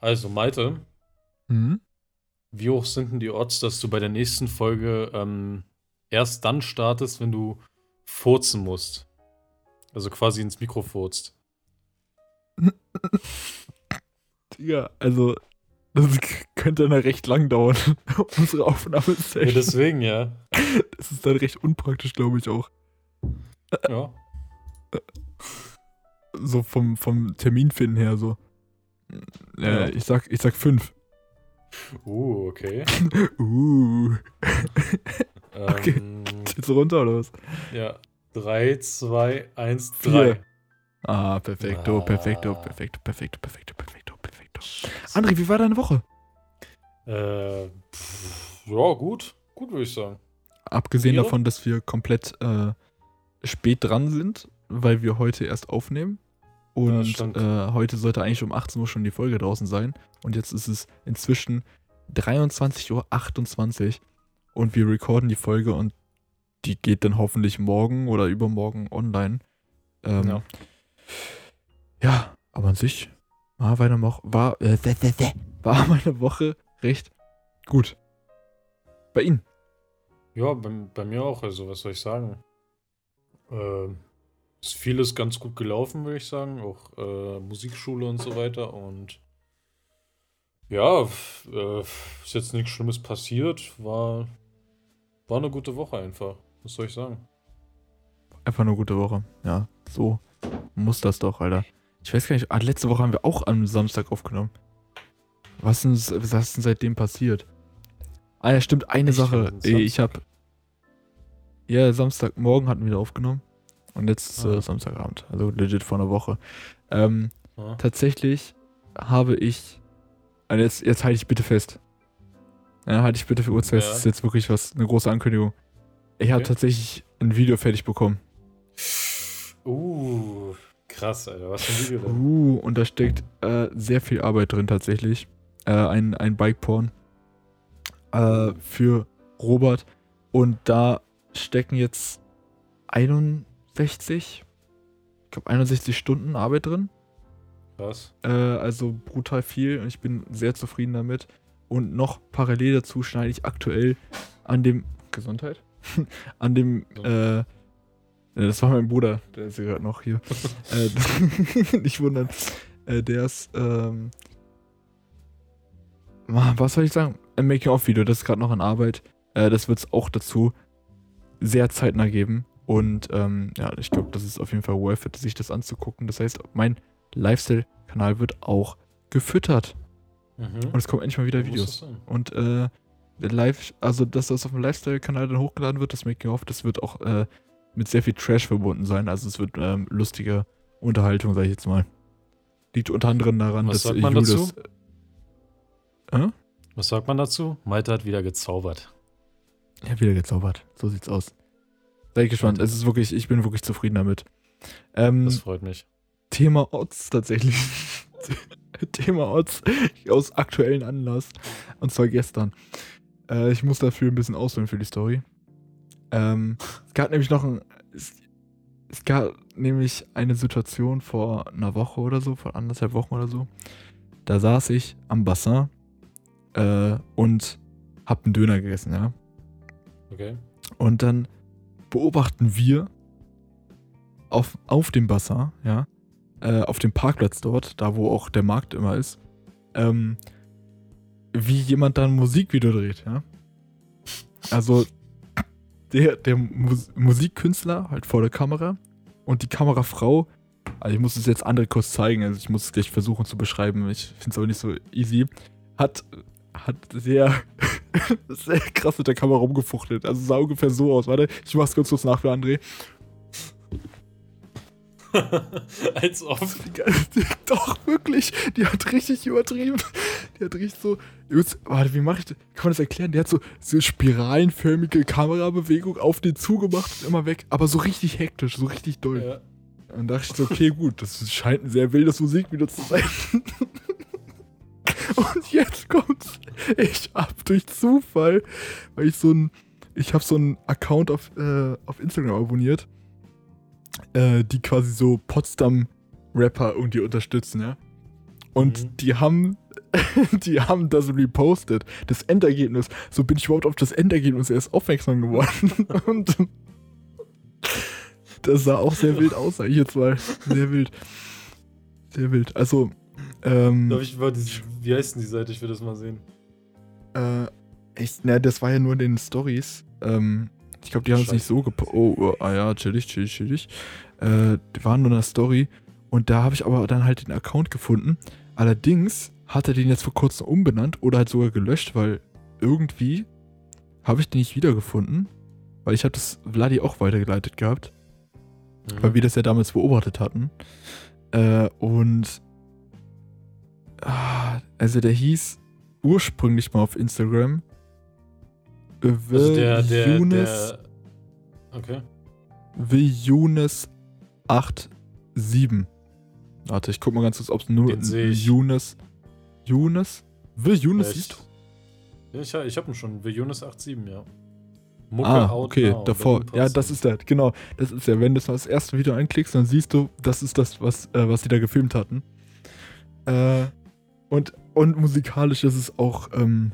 Also, Malte, Mhm. wie hoch sind denn die Odds, dass du bei der nächsten Folge ähm, erst dann startest, wenn du furzen musst? Also quasi ins Mikro furzt. Ja, also, das könnte dann recht lang dauern, unsere Ja, Aufnahmesession. deswegen, ja. das ist dann recht unpraktisch, glaube ich auch. Ja. So vom, vom Terminfinden her, so. Äh, ich sag, ich sag fünf. Uh, okay. Uh. Okay. Ähm, Jetzt runter oder was? ja. 3, 2, 1, Vier. 3. Ah, perfekto, perfekto, perfekto, perfekto, perfekto, perfekto, perfekto. André, wie war deine Woche? Äh, pff, ja, gut. Gut, würde ich sagen. Abgesehen davon, dass wir komplett äh, spät dran sind, weil wir heute erst aufnehmen. Und äh, heute sollte eigentlich um 18 Uhr schon die Folge draußen sein. Und jetzt ist es inzwischen 23.28 Uhr und wir recorden die Folge und die geht dann hoffentlich morgen oder übermorgen online. Ähm, Ja. ja. aber an sich war meine Woche, war, äh, war meine Woche recht gut. Bei Ihnen? Ja, bei, bei mir auch. Also, was soll ich sagen? Äh, ist vieles ganz gut gelaufen, würde ich sagen. Auch äh, Musikschule und so weiter. Und ja, äh, ist jetzt nichts Schlimmes passiert. War, war eine gute Woche einfach. Was soll ich sagen? Einfach eine gute Woche. Ja, so muss das doch, Alter. Ich weiß gar nicht, ah, letzte Woche haben wir auch am Samstag aufgenommen. Was ist, denn- was ist denn seitdem passiert? Ah ja, stimmt, eine Echt, Sache. Ich hab. Ja, Samstagmorgen hatten wir wieder aufgenommen. Und jetzt ist Ah. äh, Samstagabend. Also legit vor einer Woche. Ähm, Ja. tatsächlich habe ich. Also jetzt, jetzt halte ich bitte fest. Ja, halte ich bitte für kurz fest. Ja. Das ist jetzt wirklich was, eine große Ankündigung. Ich habe Okay. tatsächlich ein Video fertig bekommen. Uh, krass, Alter. Was für ein Video denn? Uh, und da steckt äh, sehr viel Arbeit drin tatsächlich. Äh, ein, ein Bike-Porn äh, für Robert. Und da stecken jetzt 61, ich glaube 61 Stunden Arbeit drin. Krass. Äh, also brutal viel und ich bin sehr zufrieden damit. Und noch parallel dazu schneide ich aktuell an dem Gesundheit? an dem äh, das war mein Bruder, der ist gerade noch hier. äh, nicht wundern. Äh, der ist, ähm, was soll ich sagen? Ein Making-of-Video, das ist gerade noch in Arbeit. Äh, das wird es auch dazu sehr zeitnah geben. Und ähm, ja, ich glaube, das ist auf jeden Fall worth it, sich das anzugucken. Das heißt, mein Lifestyle-Kanal wird auch gefüttert. Mhm. Und es kommen endlich mal wieder Videos. Und äh, Live, also dass das auf dem Lifestyle-Kanal dann hochgeladen wird, das Making of, das wird auch äh, mit sehr viel Trash verbunden sein. Also es wird ähm, lustige Unterhaltung, sag ich jetzt mal. Liegt unter anderem daran, Was dass sagt man Julius. Äh? Was sagt man dazu? Malte hat wieder gezaubert. Ja, wieder gezaubert. So sieht's aus. Sei ich gespannt. Es ist wirklich, ich bin wirklich zufrieden damit. Ähm, Das freut mich. Thema Odds tatsächlich. Thema Odds aus aktuellen Anlass. Und zwar gestern. Äh, ich muss dafür ein bisschen ausholen für die Story. Ähm, es gab nämlich noch ein. Es, es gab nämlich eine Situation vor einer Woche oder so, vor anderthalb Wochen oder so. Da saß ich am Bassin äh, und hab einen Döner gegessen, ja. Okay. Und dann beobachten wir auf, auf dem Bassin, ja, äh, auf dem Parkplatz dort, da wo auch der Markt immer ist, ähm, wie jemand da ein Musikvideo dreht, ja. Also der, der Mus Musikkünstler halt vor der Kamera und die Kamerafrau, also ich muss es jetzt andere kurz zeigen, also ich muss es gleich versuchen zu beschreiben, ich finde es aber nicht so easy, hat, hat sehr, sehr krass mit der Kamera rumgefuchtelt. Also sah ungefähr so aus. Warte, ich mach's ganz kurz nach für André. Als ob. Doch, wirklich. Die hat richtig übertrieben. Die hat richtig so. Warte, wie mache ich das? Kann man das erklären? Der hat so, so spiralenförmige Kamerabewegung auf den zugemacht und immer weg. Aber so richtig hektisch, so richtig doll. Ja. Und dachte ich so, okay, gut, das scheint ein sehr wildes Musikvideo zu sein. Und jetzt kommt's. Ich hab durch Zufall, weil ich so ein, ich habe so einen Account auf, äh, auf Instagram abonniert, äh, die quasi so Potsdam-Rapper irgendwie unterstützen, ja. Und Mhm. die haben die haben das repostet. Das Endergebnis. So bin ich überhaupt auf das Endergebnis erst aufmerksam geworden. Und das sah auch sehr wild aus, sag ich jetzt mal. Sehr wild. Sehr wild. Also, ähm. Darf ich mal diese, wie heißt denn die Seite? Ich will das mal sehen. Äh, echt, ne, das war ja nur in den Stories. Ähm, ich glaube, die haben es nicht so gepostet. Oh, oh, ah ja, chillig, chillig, chillig. Äh, die waren nur in der Story. Und da habe ich aber dann halt den Account gefunden. Allerdings hat er den jetzt vor kurzem umbenannt oder halt sogar gelöscht, weil irgendwie habe ich den nicht wiedergefunden. Weil ich habe das Vladi auch weitergeleitet gehabt. Mhm. Weil wir das ja damals beobachtet hatten. Äh, und also der hieß ursprünglich mal auf Instagram The also der, der, Younes, der, okay. The Younes 87. Warte, ich guck mal ganz kurz, ob es nur Younes. Younes? The Younes siehst du? Ja, ich, ich hab ihn schon. The Younes 87, ja. Mucke ah, okay, now, davor. Ja, das ist der, genau. Das ist ja, wenn du das erste Video anklickst, dann siehst du, das ist das, was, äh, was die da gefilmt hatten. Äh, und, und musikalisch ist es auch ähm,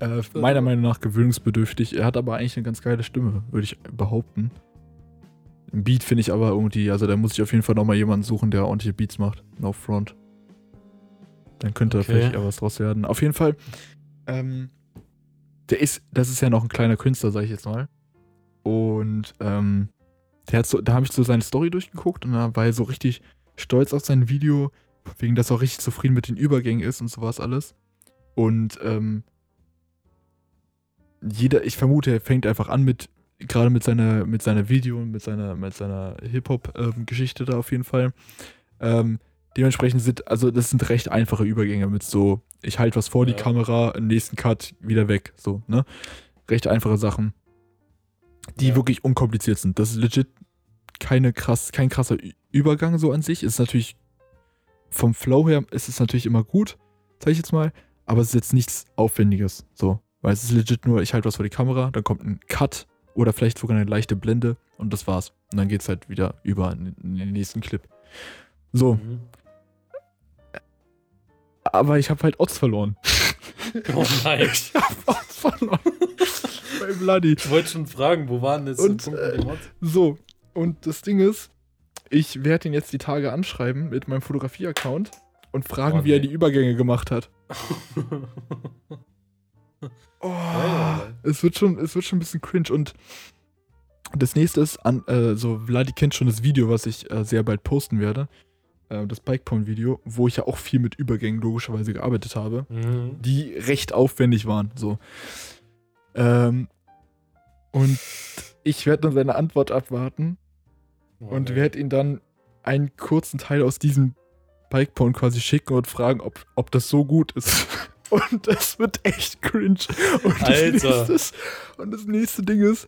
äh, meiner Meinung nach gewöhnungsbedürftig. Er hat aber eigentlich eine ganz geile Stimme, würde ich behaupten. Ein Beat finde ich aber irgendwie, also da muss ich auf jeden Fall nochmal jemanden suchen, der ordentliche Beats macht. No front. Dann könnte okay. da vielleicht eher was draus werden. Auf jeden Fall, ähm, der ist, das ist ja noch ein kleiner Künstler, sag ich jetzt mal. Und ähm, der hat so, da habe ich so seine Story durchgeguckt und da war er so richtig stolz auf sein Video, wegen dass er auch richtig zufrieden mit den Übergängen ist und sowas alles. Und ähm, jeder, ich vermute, er fängt einfach an mit, gerade mit seiner, mit seiner Video und mit seiner, mit seiner Hip-Hop-Geschichte ähm, da auf jeden Fall. Ähm, dementsprechend sind, also das sind recht einfache Übergänge mit so, ich halte was vor ja. die Kamera, im nächsten Cut wieder weg, so, ne? Recht einfache Sachen, die ja. wirklich unkompliziert sind. Das ist legit keine krass, kein krasser Übergang so an sich. Ist natürlich vom Flow her ist es natürlich immer gut, sag ich jetzt mal, aber es ist jetzt nichts Aufwendiges, so. Weil es ist legit nur, ich halte was vor die Kamera, dann kommt ein Cut oder vielleicht sogar eine leichte Blende und das war's. Und dann geht's halt wieder über in den nächsten Clip. So. Mhm. Aber ich habe halt Odds verloren. Oh nein. ich hab Odds verloren. Bei Bloody. Ich wollte schon fragen, wo waren jetzt und, äh, So, und das Ding ist, ich werde ihn jetzt die Tage anschreiben mit meinem Fotografie-Account und fragen, oh, wie er die Übergänge gemacht hat. Oh, es, wird schon, es wird schon ein bisschen cringe. Und das nächste ist, an, äh, so, Vladi kennt schon das Video, was ich äh, sehr bald posten werde. Äh, das Bike-Porn-Video, wo ich ja auch viel mit Übergängen logischerweise gearbeitet habe, mhm. die recht aufwendig waren. So. Ähm, und ich werde dann seine Antwort abwarten und werde ihn dann einen kurzen Teil aus diesem Bike-Porn quasi schicken und fragen, ob, ob das so gut ist. Und das wird echt cringe. Und Alter. Das und das nächste Ding ist,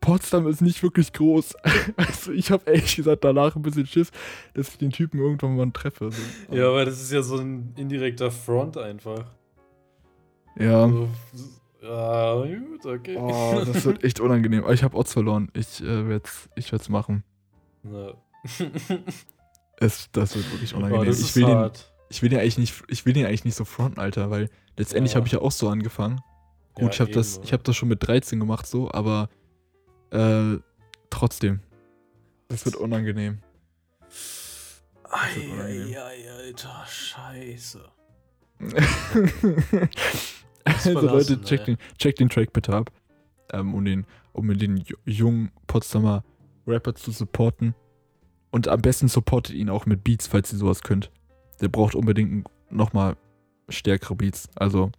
Potsdam ist nicht wirklich groß. Also ich habe ehrlich gesagt danach ein bisschen Schiss, dass ich den Typen irgendwann mal treffe. So. Ja, aber das ist ja so ein indirekter Front einfach. Ja. Also, ja, gut, okay. Oh, das wird echt unangenehm. Aber ich habe Odds verloren. Ich äh, werde es ich werd's machen. Ja. es, das wird wirklich unangenehm. Oh, das ich will. Den, ich will den eigentlich nicht, ich will den eigentlich nicht so fronten, Alter, weil letztendlich ja. habe ich ja auch so angefangen. Gut, ja, ich habe das, ich habe das schon mit 13 gemacht, so, aber äh, trotzdem. Das wird unangenehm. Eieiei, Alter, scheiße. also Leute, check den, check den Track bitte ab. Ähm, um den, um den jungen Potsdamer Rapper zu supporten. Und am besten supportet ihn auch mit Beats, falls ihr sowas könnt der braucht unbedingt nochmal stärkere Beats. Also,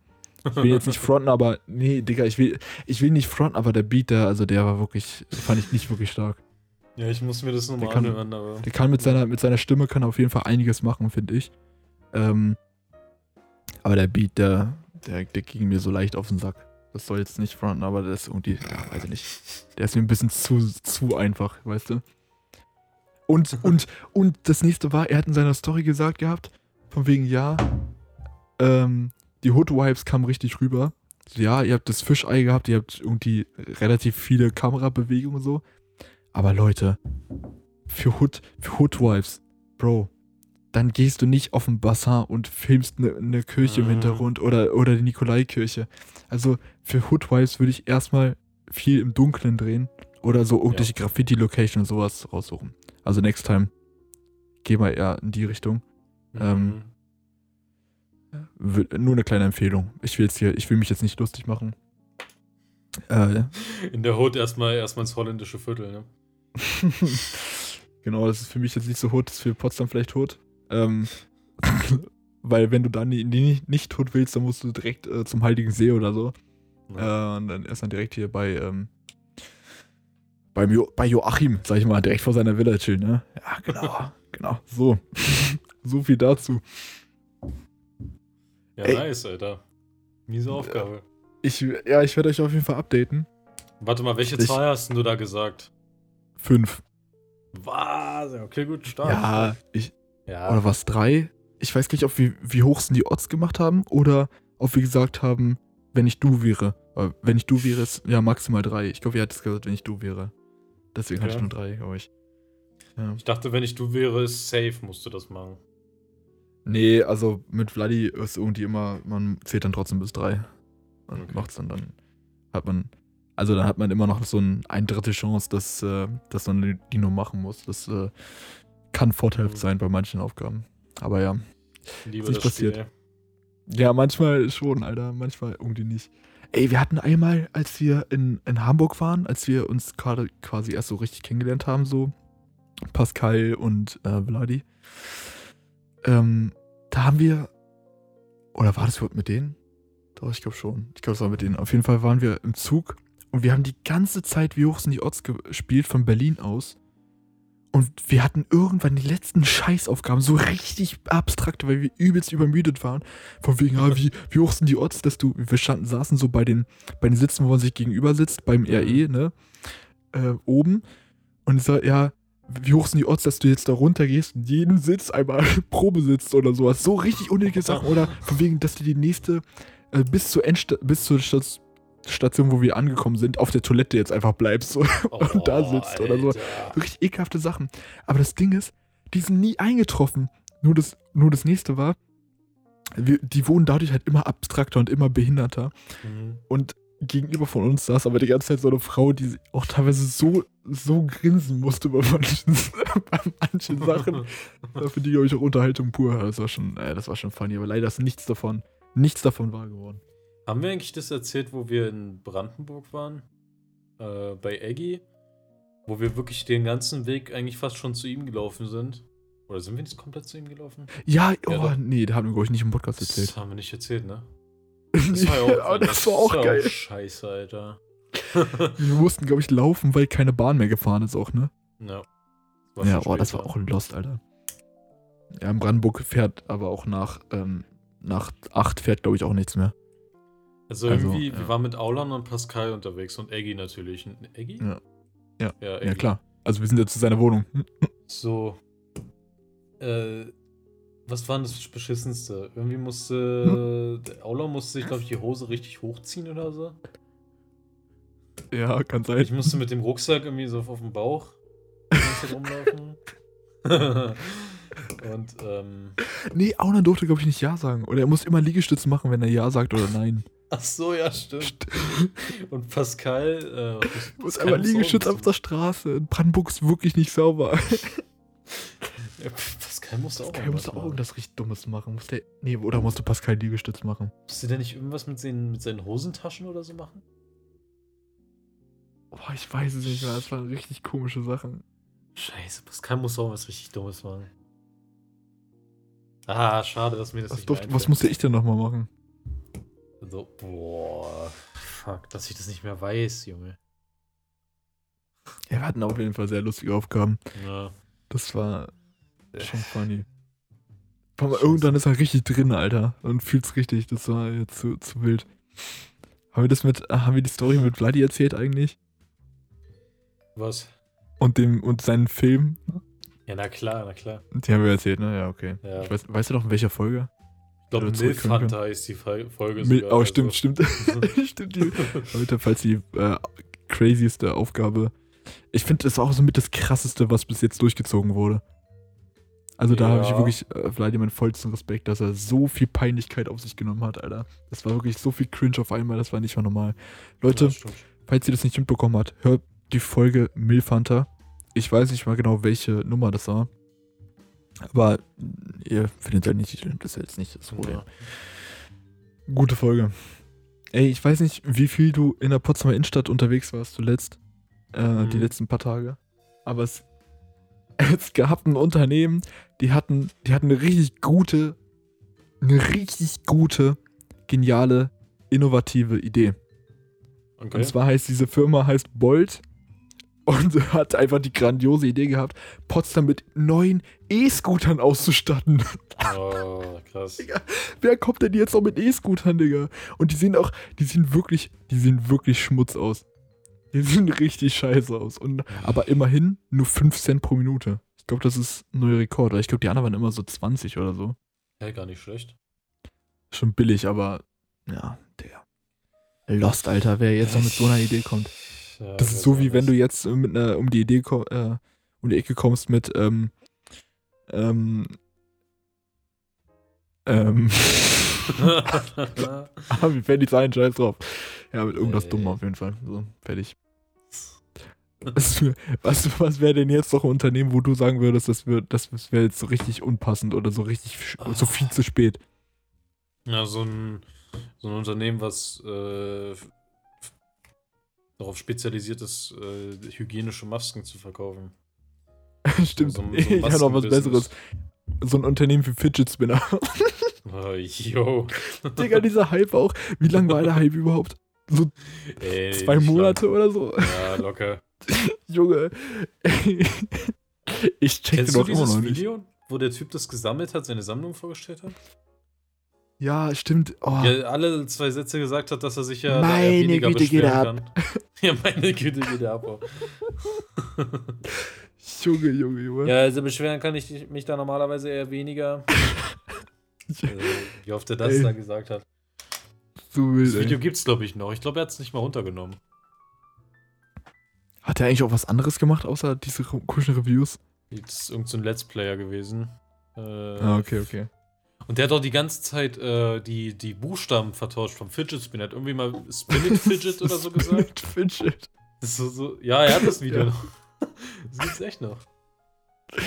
ich will jetzt nicht fronten, aber nee, Digga, ich will, ich will nicht fronten, aber der Beat, der, also der war wirklich, fand ich nicht wirklich stark. Ja, ich muss mir das nochmal anhören, aber. Der kann mit seiner, mit seiner Stimme kann auf jeden Fall einiges machen, finde ich. Ähm, aber der Beat, der, der, der ging mir so leicht auf den Sack. Das soll jetzt nicht fronten, aber der ist irgendwie, ja, weiß ich nicht. Der ist mir ein bisschen zu, zu einfach, weißt du? Und, und, und das nächste war, er hat in seiner Story gesagt gehabt, von wegen, ja, ähm, die Hood Wipes kamen richtig rüber. Ja, ihr habt das Fischei gehabt, ihr habt irgendwie relativ viele Kamerabewegungen und so. Aber Leute, für Hood, für Hood Wipes, Bro, dann gehst du nicht auf den Bassin und filmst eine ne Kirche im Mhm. Hintergrund oder, oder die Nikolaikirche. Also für Hoodwives würde ich erstmal viel im Dunkeln drehen oder so irgendwelche Graffiti-Location und sowas raussuchen. Also next time geh mal eher in die Richtung. Ähm, Wür- Nur eine kleine Empfehlung. Ich will jetzt hier, ich will mich jetzt nicht lustig machen. Äh, In der Hood erstmal erstmal ins holländische Viertel, ne? genau, das ist für mich jetzt nicht so hot, das ist für Potsdam vielleicht hot. Ähm, weil wenn du dann die, die nicht, nicht tot willst, dann musst du direkt äh, zum Heiligen See oder so. Ja. Äh, und dann erst dann direkt hier bei, ähm, beim jo bei Joachim, sag ich mal, direkt vor seiner Villa chillen, ne? Ja, genau. genau. So. so viel dazu. ja, ey. nice, Alter. Miese Aufgabe. Ich, ja, ich werde euch auf jeden Fall updaten. Warte mal, welche Ich- Zahl hast du da gesagt? Fünf. Was? Okay, gut, stark. Ja, ich, Ja. oder was, drei? Ich weiß gar nicht, ob wir, wie hoch sind die Odds gemacht haben oder ob wir gesagt haben, wenn ich du wäre. Weil wenn ich du wäre, ist ja maximal drei. Ich glaube, ihr hattet gesagt, wenn ich du wäre. Deswegen hatte ich nur drei, glaube ich. Ja. Ich dachte, wenn ich du wäre, ist safe, musst du das machen. Nee, also mit Vladi ist irgendwie immer, man zählt dann trotzdem bis drei. Und Okay. macht's dann, dann hat man, also dann hat man immer noch so ein, ein Drittel Chance, dass, äh, dass man die nur machen muss. Das äh, kann vorteilhaft sein bei manchen Aufgaben. Aber ja. Lieber Ist nicht das Spiel. passiert. Ja, manchmal schon, Alter. Manchmal irgendwie nicht. Ey, wir hatten einmal, als wir in, in Hamburg waren, als wir uns gerade quasi erst so richtig kennengelernt haben, so Pascal und äh, Vladi, ähm, da haben wir, oder war das überhaupt mit denen? Doch, ich glaube schon. Ich glaube, es war mit denen. Auf jeden Fall waren wir im Zug und wir haben die ganze Zeit Wie hoch sind die Odds gespielt von Berlin aus. Und wir hatten irgendwann die letzten Scheißaufgaben, so richtig abstrakt, weil wir übelst übermüdet waren. Von wegen, ah, wie, wie hoch sind die Odds, dass du, wir standen, saßen so bei den, bei den Sitzen, wo man sich gegenüber sitzt, beim RE, ne, äh, oben. Und ich sag, ja, wie hoch sind die Odds, dass du jetzt da runter gehst und jeden Sitz einmal Probe sitzt oder sowas. So richtig unnötige Sachen. Oder von wegen, dass du die nächste, äh, bis zur Endsta bis zur Station, wo wir angekommen sind, auf der Toilette jetzt einfach bleibst. So. Und da sitzt oder so. Alter. Richtig ekelhafte Sachen. Aber das Ding ist, die sind nie eingetroffen. Nur das, nur das nächste war, wir, die wurden dadurch halt immer abstrakter und immer behinderter. Mhm. Und gegenüber von uns saß aber die ganze Zeit so eine Frau, die auch teilweise so, so grinsen musste bei manchen, bei manchen Sachen. Für die, glaube ich, auch Unterhaltung pur. Das war schon, äh, das war schon funny. Aber leider ist nichts davon, nichts davon wahr geworden. Haben wir eigentlich das erzählt, wo wir in Brandenburg waren? Äh, bei Eggy? Wo wir wirklich den ganzen Weg eigentlich fast schon zu ihm gelaufen sind? Oder sind wir nicht komplett zu ihm gelaufen? Ja, oh, doch. nee, da haben wir, glaube ich, nicht im Podcast Das erzählt. haben wir nicht erzählt, ne? Das war ja auch, aber das war auch geil. scheiße, Alter. Wir mussten, glaube ich, laufen, weil keine Bahn mehr gefahren ist auch, ne? ja. Ja, oh, das war auch ein Lost, Alter. Ja, in Brandenburg fährt aber auch nach, ähm, nach 8 fährt, glaube ich, auch nichts mehr. Also Also, irgendwie, ja. wir waren mit Aulan und Pascal unterwegs und Eggy natürlich. Eggy? Ja. Ja. Ja, Ja, Eggy. klar. Also wir sind jetzt zu seiner Wohnung. So. Äh, was war denn das Beschissenste? Irgendwie musste. Der Aula musste sich, glaube ich, die Hose richtig hochziehen oder so. Ja, kann sein. Ich musste mit dem Rucksack irgendwie so auf dem Bauch rumlaufen. Und, ähm. Nee, Aunan durfte, glaube ich, nicht Ja sagen. Oder er muss immer Liegestütze machen, wenn er Ja sagt oder Nein. Ach so, ja, stimmt. Und Pascal. Äh, einmal muss auch Liegestütz auf der Straße. In Brandenburg ist wirklich nicht sauber. Ja, Pascal musste auch Pascal musste auch irgendwas richtig Dummes machen. Musste, nee, oder musste Pascal Liegestütz machen? Musste der nicht irgendwas mit seinen, mit seinen Hosentaschen oder so machen? Boah, ich weiß es nicht mehr. Das waren richtig komische Sachen. Scheiße, Pascal muss auch was richtig Dummes machen. Ah, schade, dass mir das Was, nicht durfte, was musste ich denn nochmal machen? So, boah, fuck, dass ich das nicht mehr weiß, Junge. Ja, wir hatten auf jeden Fall sehr lustige Aufgaben. Ja. Das war Äh, schon funny. Vor allem Scheiße. irgendwann ist er richtig drin, Alter. Und fühlt's richtig. Das war jetzt zu, zu wild. Haben wir das mit, haben wir die Story mit Vladi erzählt eigentlich? Was? Und dem, und seinen Film? Ja, na klar, na klar. Die haben wir erzählt, ne? Ja, okay. Ja. Ich weiß, weißt du noch, in welcher Folge? Ich glaube, zurückkommen Milfhunter ist die Fol- Folge Mil sogar. oh, also- stimmt, stimmt. stimmt. Die, Leute, falls die äh, crazieste Aufgabe. Ich finde, das war auch so mit das krasseste, was bis jetzt durchgezogen wurde. Also da habe ich Ja. wirklich äh, Vladimir meinen vollsten Respekt, dass er so viel Peinlichkeit auf sich genommen hat, Alter. Das war wirklich so viel Cringe auf einmal, das war nicht mehr normal. Leute, Ja, falls ihr das nicht mitbekommen habt, hört die Folge Milfhunter. Ich weiß nicht mal genau, welche Nummer das war. Aber ihr findet ja nicht, die Titel, das ist jetzt nicht das Problem. Ja. Gute Folge. Ey, ich weiß nicht, wie viel du in der Potsdamer Innenstadt unterwegs warst zuletzt. Äh, Mhm. Die letzten paar Tage. Aber es, es gab ein Unternehmen, die hatten, die hatten eine richtig gute, eine richtig gute, geniale, innovative Idee. Okay. Und zwar heißt diese Firma heißt Bolt und hat einfach die grandiose Idee gehabt, Potsdam mit neuen E-Scootern auszustatten. Oh, krass. Wer kommt denn jetzt noch mit E-Scootern, Digga? Und die sehen auch, die sehen wirklich, die sehen wirklich Schmutz aus. Die sehen richtig scheiße aus. Und, aber immerhin nur 5 Cent pro Minute. Ich glaube, das ist ein neuer Rekord. Ich glaube, die anderen waren immer so 20 oder so. Ja, gar nicht schlecht. Schon billig, aber ja, Digga. Lost, Alter, wer jetzt noch mit so einer Idee kommt. Ja, Das ist so wie wenn nicht. du jetzt äh, mit einer, um die Idee äh, um die Ecke kommst mit ähm, ähm, ähm, ah, wie fällt die ein, scheiß drauf. Ja, mit irgendwas Ey. dumm auf jeden Fall. So, fertig. Was, was, was wäre denn jetzt noch ein Unternehmen, wo du sagen würdest, das wäre das wäre jetzt so richtig unpassend oder so richtig so viel zu spät? ja, so ein, so ein Unternehmen, was äh, darauf spezialisiert ist, äh, hygienische Masken zu verkaufen. Stimmt, So, so ich habe noch was. Besseres. So ein Unternehmen für Fidget Spinner. Oh, yo. Digga, dieser Hype auch. Wie lang war der Hype überhaupt? So Ey, zwei. Monate oder so? Ja, locker. Junge. ich check Kennst den du doch immer dieses noch nicht. Video, wo der Typ das gesammelt hat, seine Sammlung vorgestellt hat? Ja, stimmt. Oh, Ja, alle zwei Sätze gesagt hat, dass er sich ja Meine weniger Güte, geht beschweren ab. kann. ja, meine Güte, geht er ab. auch. Junge, Junge, Junge. ja, also beschweren kann ich mich da normalerweise eher weniger. äh, wie oft er das Ey. da gesagt hat. so wild, Das Video ey. gibt's, glaube ich, noch. Ich glaube, er hat es nicht mal runtergenommen. Hat er eigentlich auch was anderes gemacht, außer diese ko- komischen Reviews? Das ist irgendein so ein Let's Player gewesen. Äh, Ah, okay, okay. Und der hat doch die ganze Zeit äh, die, die Buchstaben vertauscht vom Fidget Spinner. Er hat irgendwie mal Spin It Fidget oder so gesagt. Fidget. Das ist so, so, ja, er hat das Video Ja. noch. Das gibt's echt noch.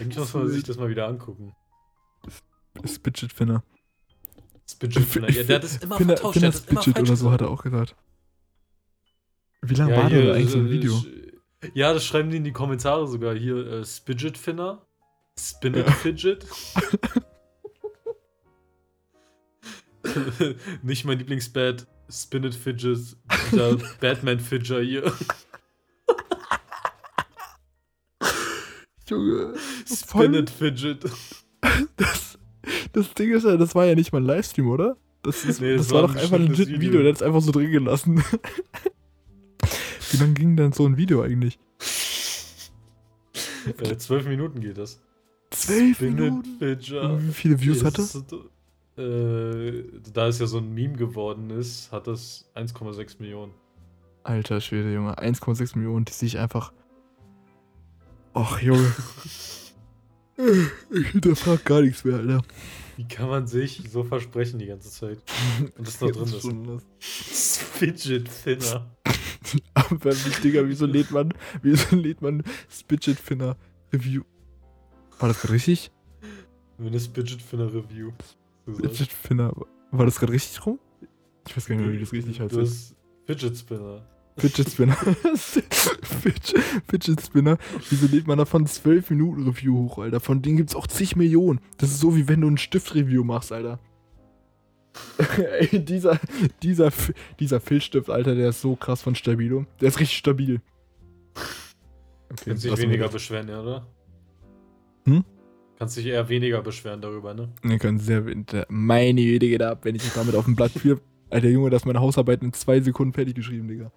Eigentlich muss man sich das mal wieder angucken. Spidget Finner. Spidget Spinner. Ja, der hat das immer Finner, vertauscht. Finner Spidget oder so hat er auch gesagt. Wie lange Ja, war denn eigentlich so ein äh, Video? Ja, das schreiben die in die Kommentare sogar. Hier, äh, Spidget Finner. Spin Ja. Fidget. Nicht mein Lieblingsbad. Spin It Fidget. Der Batman Fidger hier. Junge. Spin It Fidget. Das, das Ding ist ja, das war ja nicht mal ein Livestream, oder? Das, ist, Nee, das, das war war doch ein einfach ein legit Video. Video. der hat es einfach so drin gelassen. Wie lange ging denn so ein Video eigentlich? Äh, zwölf Minuten geht das. Zwölf Minuten? Wie viele Views hat das? das? Äh, da es ja so ein Meme geworden ist, hat das 1,6 Millionen. Alter Schwede, Junge. 1,6 Millionen, die sehe ich einfach. Och, Junge. ich hinterfrag gar nichts mehr, Alter. Wie kann man sich so versprechen die ganze Zeit? Und das da drin ist. Fidget Finner. Aber Digga, wieso lädt man, wieso lädt man Spidget Finner Review? War das gerade richtig? Wenn eine Fidget Finner Review. Fidget Finner. War das gerade richtig rum? Ich weiß gar nicht mehr, wie das richtig heißt. Du hast Fidget Spinner. Fidget Spinner. Fidget, Fidget Spinner. Wieso lädt man davon 12 Minuten Review hoch, Alter? Von denen gibt's auch zig Millionen. Das ist so, wie wenn du ein Stift-Review machst, Alter. Ey, dieser, dieser, dieser Filzstift, Alter, der ist so krass von Stabilo. Der ist richtig stabil. Okay, Kannst dich wir weniger das. beschweren, ja, oder? Hm? Kannst dich eher weniger beschweren darüber, ne? Wir können sehr der- meine Idee geht ab, wenn ich mich damit auf dem Blatt führe. Alter Junge, das ist meine Hausarbeit in zwei Sekunden fertig geschrieben, Digga.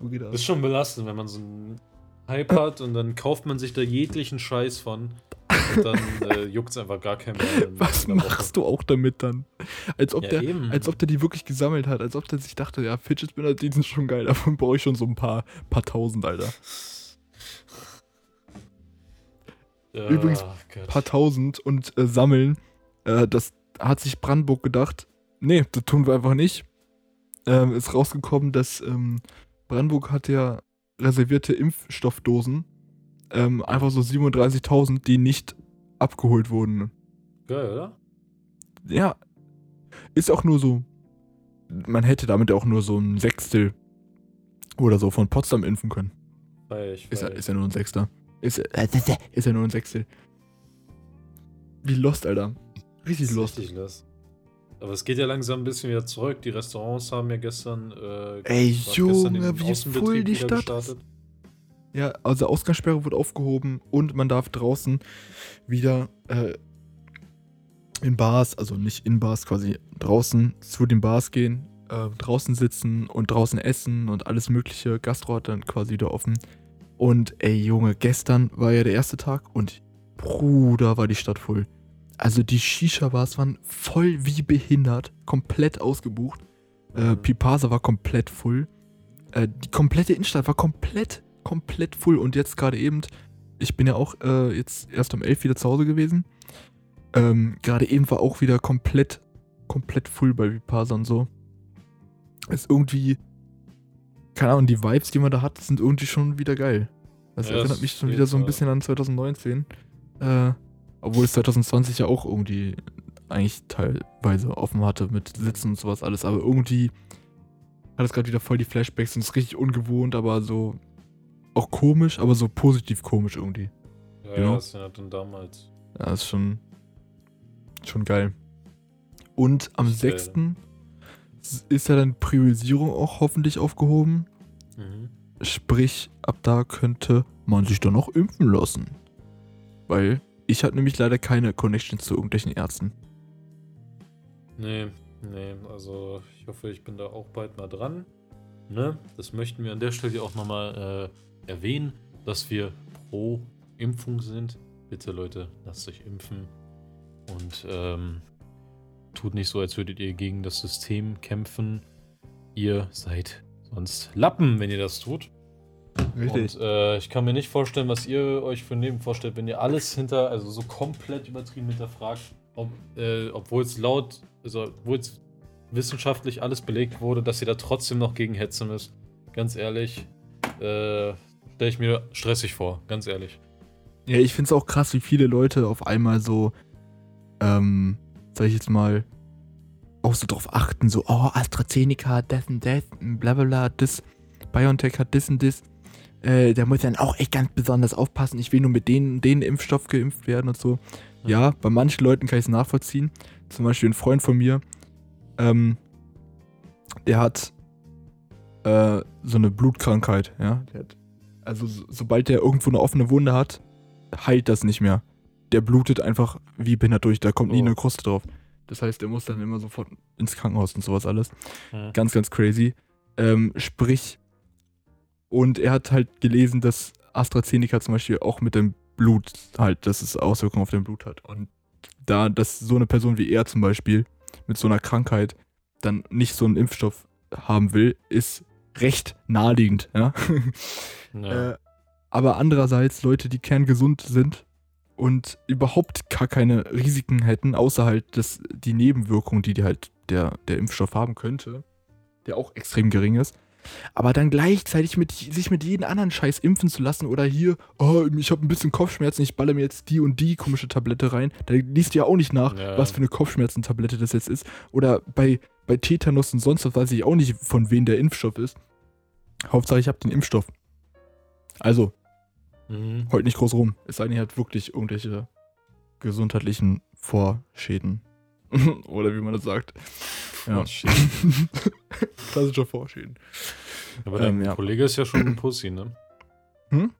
So geht Das ist schon belastend, wenn man so einen Hype hat und dann kauft man sich da jeglichen Scheiß von. Und dann äh, juckt es einfach gar keinen mehr. Was machst du auch damit dann? Als ob Ja, der, eben. als ob der die wirklich gesammelt hat, als ob der sich dachte, ja, Fidget Spinner, die sind schon geil, davon brauche ich schon so ein paar, paar tausend, Alter. Ja, Übrigens, Gott. paar tausend und äh, sammeln. Äh, das hat sich Brandenburg gedacht. Nee, das tun wir einfach nicht. Ähm, ist rausgekommen, dass ähm, Brandenburg hat ja reservierte Impfstoffdosen. Ähm, einfach so 37.000, die nicht abgeholt wurden. Geil, oder? Ja, ist auch nur so. Man hätte damit auch nur so ein Sechstel oder so von Potsdam impfen können. Feier ich, Ist ja, ist ja nur ein Sechster. Ist, äh, ist ja nur ein Sechstel. Wie lost, Alter. Richtig lost. Richtig lost. Aber es geht ja langsam ein bisschen wieder zurück. Die Restaurants haben ja gestern. Äh, Ey, Junge, wie voll die Stadt gestartet. Ja, also Ausgangssperre wird aufgehoben und man darf draußen wieder äh, in Bars, also nicht in Bars, quasi draußen zu den Bars gehen, äh, draußen sitzen und draußen essen und alles mögliche. Gastro hat dann quasi wieder offen. Und ey, Junge, gestern war ja der erste Tag und Bruder, war die Stadt voll. Also die Shisha-Bars waren voll wie behindert, komplett ausgebucht. Äh. Pipasa war komplett voll. Äh, die komplette Innenstadt war komplett, komplett voll. Und jetzt gerade eben, ich bin ja auch äh, jetzt erst um 11 wieder zu Hause gewesen. Ähm, gerade eben war auch wieder komplett, komplett voll bei Pipasa und so. Ist irgendwie, keine Ahnung, die Vibes, die man da hat, sind irgendwie schon wieder geil. Das Ja, erinnert das mich schon wieder so ein bisschen an 2019. Äh, obwohl es 2020 ja auch irgendwie eigentlich teilweise offen hatte mit Sitzen und sowas alles. Aber irgendwie hat es gerade wieder voll die Flashbacks und ist richtig ungewohnt, aber so auch komisch, aber so positiv komisch irgendwie. Ja, Genau. ja, das war dann damals. Ja, ist schon, schon geil. Und am Ist geil. 6. ist ja dann Priorisierung auch hoffentlich aufgehoben. Mhm. Sprich, ab da könnte man sich dann noch impfen lassen. Weil ich hatte nämlich leider keine Connection zu irgendwelchen Ärzten. Nee, nee, also ich hoffe, ich bin da auch bald mal dran. Ne? Das möchten wir an der Stelle auch nochmal äh, erwähnen, dass wir pro Impfung sind. Bitte Leute, lasst euch impfen und ähm, tut nicht so, als würdet ihr gegen das System kämpfen. Ihr seid sonst Lappen, wenn ihr das tut. Und äh, ich kann mir nicht vorstellen, was ihr euch für ein Leben vorstellt, wenn ihr alles hinter, also so komplett übertrieben hinterfragt, ob, äh, obwohl es laut, also obwohl es wissenschaftlich alles belegt wurde, dass ihr da trotzdem noch gegen hetzen müsst. Ganz ehrlich, äh, stelle ich mir stressig vor, ganz ehrlich. Ja, ich finde es auch krass, wie viele Leute auf einmal so, ähm, sag ich jetzt mal, auch so drauf achten, so, oh, AstraZeneca hat das und das, bla bla bla, das, BioNTech hat das und das. Äh, der muss dann auch echt ganz besonders aufpassen. Ich will nur mit denen, den Impfstoff geimpft werden und so. Ja, bei manchen Leuten kann ich es nachvollziehen. Zum Beispiel ein Freund von mir, ähm, der hat äh, so eine Blutkrankheit, ja. Hat, also so, sobald der irgendwo eine offene Wunde hat, heilt das nicht mehr. Der blutet einfach wie behindert durch, da kommt nie Oh. eine Kruste drauf. Das heißt, der muss dann immer sofort ins Krankenhaus und sowas alles. Hm. Ganz, ganz crazy. Ähm, sprich, und er hat halt gelesen, dass AstraZeneca zum Beispiel auch mit dem Blut halt, dass es Auswirkungen auf dein Blut hat. Und da, dass so eine Person wie er zum Beispiel mit so einer Krankheit dann nicht so einen Impfstoff haben will, ist recht naheliegend, ja. Ja. Äh, aber andererseits Leute, die kerngesund sind und überhaupt gar keine Risiken hätten, außer halt dass die Nebenwirkung, die, die halt der, der Impfstoff haben könnte, der auch extrem gering ist. Aber dann gleichzeitig mit, sich mit jedem anderen Scheiß impfen zu lassen oder hier, oh, ich habe ein bisschen Kopfschmerzen, ich baller mir jetzt die und die komische Tablette rein. Da liest du ja auch nicht nach, Ja. was für eine Kopfschmerzentablette das jetzt ist. Oder bei, bei Tetanus und sonst was weiß ich auch nicht, von wem der Impfstoff ist. Hauptsache, ich habe den Impfstoff. Also, Mhm. heult nicht groß rum. Es sei denn, ihr habt wirklich irgendwelche gesundheitlichen Vorschäden. Oder wie man das sagt. Ja. Oh, shit. Klassische Vorschäden. Aber dein Ähm, ja. Kollege ist ja schon eine Pussy, ne? Hm?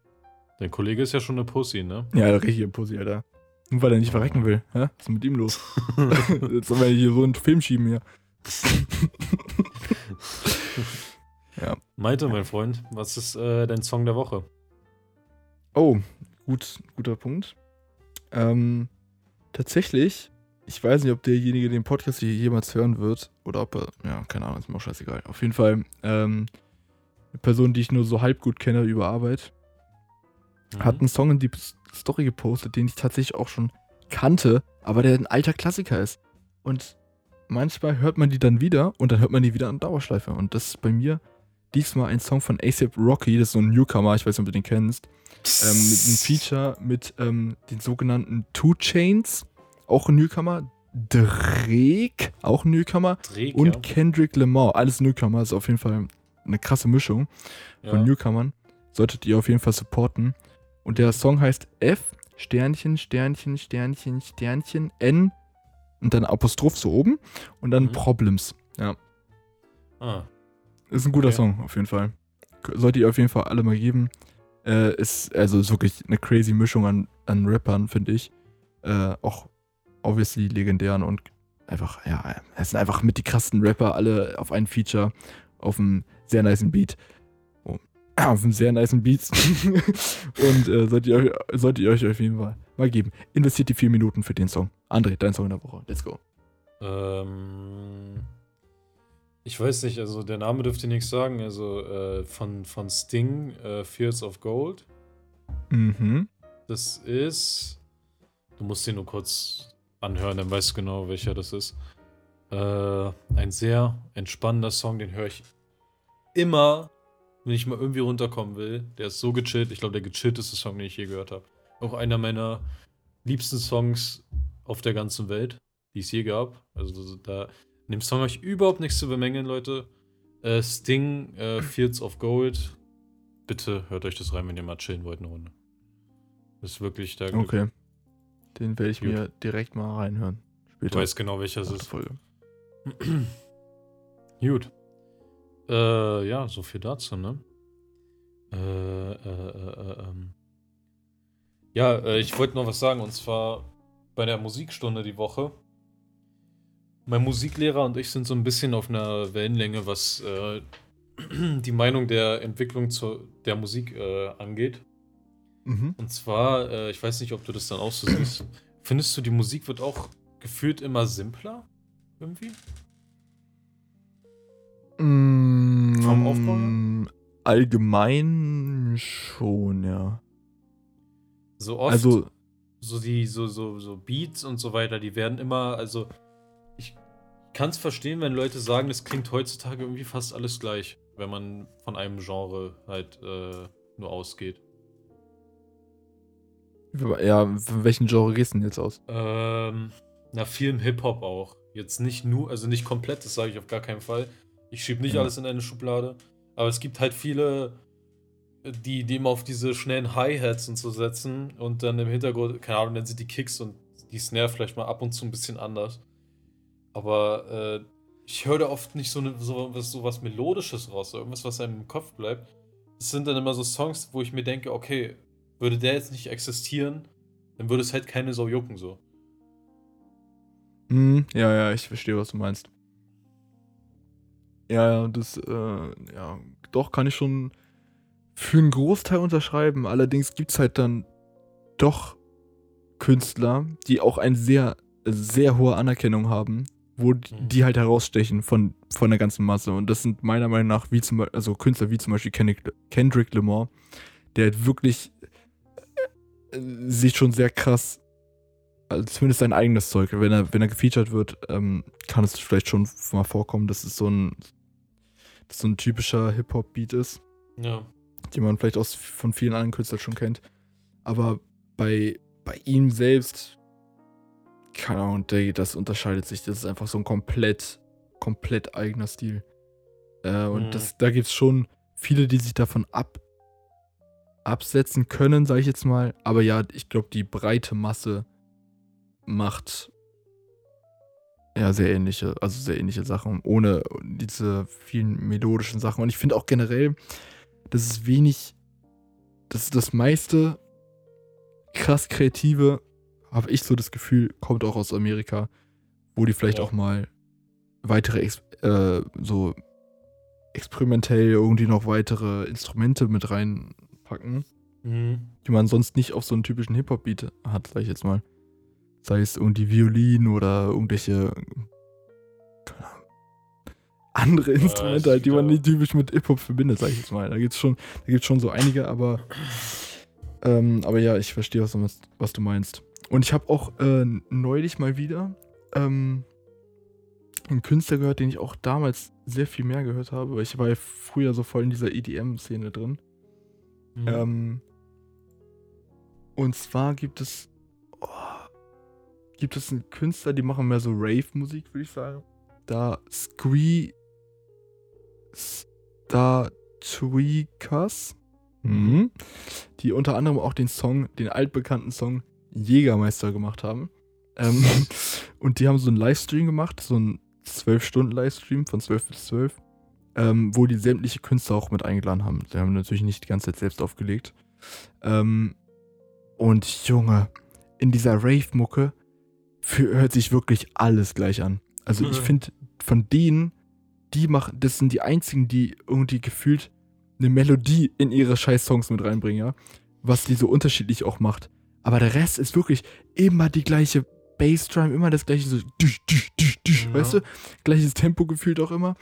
Dein Kollege ist ja schon eine Pussy, ne? Ja, der richtige Pussy, Alter. Nur weil er nicht verrecken will. Hä? Was ist mit ihm los? Jetzt sollen wir hier so einen Film schieben hier. Malte, mein Freund, was ist äh, dein Song der Woche? Oh, gut, guter Punkt. Ähm, tatsächlich, ich weiß nicht, ob derjenige den Podcast hier jemals hören wird oder ob er, ja, keine Ahnung, ist mir auch scheißegal. Auf jeden Fall, ähm, eine Person, die ich nur so halb gut kenne über Arbeit. Mhm. hat einen Song in die Story gepostet, den ich tatsächlich auch schon kannte, aber der ein alter Klassiker ist. Und manchmal hört man die dann wieder und dann hört man die wieder an Dauerschleife. Und das ist bei mir diesmal ein Song von ASAP Rocky, das ist so ein Newcomer, ich weiß nicht, ob du den kennst. Ähm, mit einem Feature mit ähm, den sogenannten Two Chains, auch ein Newcomer. Drake, auch ein Newcomer. Drake, Und ja. Kendrick Lamar, alles Newcomer, ist auf jeden Fall eine krasse Mischung von ja. Newcomern. Solltet ihr auf jeden Fall supporten. Und der Song heißt F, Sternchen, Sternchen, Sternchen, Sternchen, N und dann Apostroph so oben und dann Mhm. Problems. Ja, Ah, ist ein guter Okay. Song auf jeden Fall. Solltet ihr auf jeden Fall alle mal geben. Äh, ist, also ist wirklich eine crazy Mischung an, an Rappern, finde ich. Äh, auch obviously legendären und einfach, ja, es sind einfach mit die krassen Rapper alle auf ein Feature, auf einem sehr niceen Beat. Oh, auf einem sehr niceen Beat. und äh, solltet, ihr euch, solltet ihr euch auf jeden Fall mal geben. Investiert die vier Minuten für den Song. André, dein Song in der Woche. Let's go. ähm, ich weiß nicht, also der Name dürfte nichts sagen. Also äh, von, von Sting, äh, Fields of Gold. Mhm. Das ist. Du musst den nur kurz anhören, dann weißt du genau, welcher das ist. Äh, ein sehr entspannender Song, den höre ich immer, wenn ich mal irgendwie runterkommen will. Der ist so gechillt. Ich glaube, der gechillteste Song, den ich je gehört habe. Auch einer meiner liebsten Songs auf der ganzen Welt, die es je gab. Also da in dem Song habe ich überhaupt nichts zu bemängeln, Leute. Äh, Sting, äh, Fields of Gold. Bitte hört euch das rein, wenn ihr mal chillen wollt eine Runde. Das ist wirklich der Okay. Den werde ich Gut. mir direkt mal reinhören. Du Später. weißt genau, welcher es ist. Folge. Gut. Äh, ja, so viel dazu, ne? Äh, äh, äh, äh, ähm. Ja, äh, ich wollte noch was sagen, und zwar bei der Musikstunde die Woche. Mein Musiklehrer und ich sind so ein bisschen auf einer Wellenlänge, was äh, die Meinung der Entwicklung zur, der Musik äh, angeht. Mhm. Und zwar, äh, ich weiß nicht, ob du das dann auch so siehst. Findest du, die Musik wird auch gefühlt immer simpler? Irgendwie? Mm, Vom Aufbau her? Allgemein schon, ja. So oft, Also, so die, so, so, so Beats und so weiter, die werden immer, also kann es verstehen, wenn Leute sagen, es klingt heutzutage irgendwie fast alles gleich, wenn man von einem Genre halt äh, nur ausgeht. ja, von welchen Genre gehst du denn jetzt aus? Ähm, na, viel im Hip-Hop auch. Jetzt nicht nur, also nicht komplett, das sage ich auf gar keinen Fall. Ich schiebe nicht Ja. alles in eine Schublade. Aber es gibt halt viele, die, die immer auf diese schnellen Hi-Hats und so setzen und dann im Hintergrund, keine Ahnung, dann sind die Kicks und die Snare vielleicht mal ab und zu ein bisschen anders. Aber äh, ich höre da oft nicht so, ne, so, was, so was Melodisches raus, so irgendwas, was einem im Kopf bleibt. Das sind dann immer so Songs, wo ich mir denke, okay, würde der jetzt nicht existieren, dann würde es halt keine Sau jucken so. Hm, ja, ja, ich verstehe, was du meinst. Ja, ja, das, äh, ja, doch, kann ich schon für einen Großteil unterschreiben. Allerdings gibt es halt dann doch Künstler, die auch eine sehr, sehr hohe Anerkennung haben, wo die, Mhm. die halt herausstechen von, von der ganzen Masse. Und das sind meiner Meinung nach wie zum Beispiel, also Künstler wie zum Beispiel Kendrick, Kendrick Lamar, der halt wirklich äh, sich schon sehr krass also zumindest sein eigenes Zeug. Wenn er, wenn er gefeatured wird, ähm, kann es vielleicht schon mal vorkommen, dass es so ein, dass so ein typischer Hip-Hop-Beat ist, Ja. den man vielleicht aus, von vielen anderen Künstlern schon kennt. Aber bei, bei ihm selbst, keine Ahnung, der, das unterscheidet sich. Das ist einfach so ein komplett, komplett eigener Stil. Äh, und Mhm. das, da gibt es schon viele, die sich davon ab, absetzen können, sage ich jetzt mal. Aber ja, ich glaube, die breite Masse macht ja sehr ähnliche, also sehr ähnliche Sachen, ohne diese vielen melodischen Sachen. Und ich finde auch generell, dass es wenig, das ist das meiste krass kreative, habe ich so das Gefühl, kommt auch aus Amerika, wo die vielleicht Ja. auch mal weitere, äh, so experimentell irgendwie noch weitere Instrumente mit reinpacken Mhm. die man sonst nicht auf so einen typischen Hip-Hop-Beat hat, sag ich jetzt mal. Sei es irgendwie Violin oder irgendwelche andere Instrumente, halt, die man ja- nicht typisch mit Hip-Hop verbindet, sag ich jetzt mal. Da gibt's schon, da gibt's schon so einige, aber Ähm, aber ja, ich verstehe, was, was du meinst. Und ich habe auch äh, neulich mal wieder ähm, einen Künstler gehört, den ich auch damals sehr viel mehr gehört habe, weil ich war ja früher so voll in dieser EDM-Szene drin. Mhm. Ähm, und zwar gibt es oh, gibt es einen Künstler, die machen mehr so Rave-Musik, würde ich sagen. Da Squee Star Tweakers, mhm. die unter anderem auch den Song, den altbekannten Song Jägermeister gemacht haben. Ähm, und die haben so einen Livestream gemacht, so einen 12-Stunden-Livestream von 12 bis 12, ähm, wo die sämtliche Künstler auch mit eingeladen haben. Die haben natürlich nicht die ganze Zeit selbst aufgelegt. Ähm, und Junge, in dieser Rave-Mucke hört sich wirklich alles gleich an. Also ich Mhm. finde, von denen, die machen, das sind die einzigen, die irgendwie gefühlt eine Melodie in ihre scheiß Songs mit reinbringen, ja. Was die so unterschiedlich auch macht. Aber der Rest ist wirklich immer die gleiche Bassdrum, immer das gleiche so, düsch, düsch, düsch, düsch, Ja. weißt du? Gleiches Tempo gefühlt auch immer.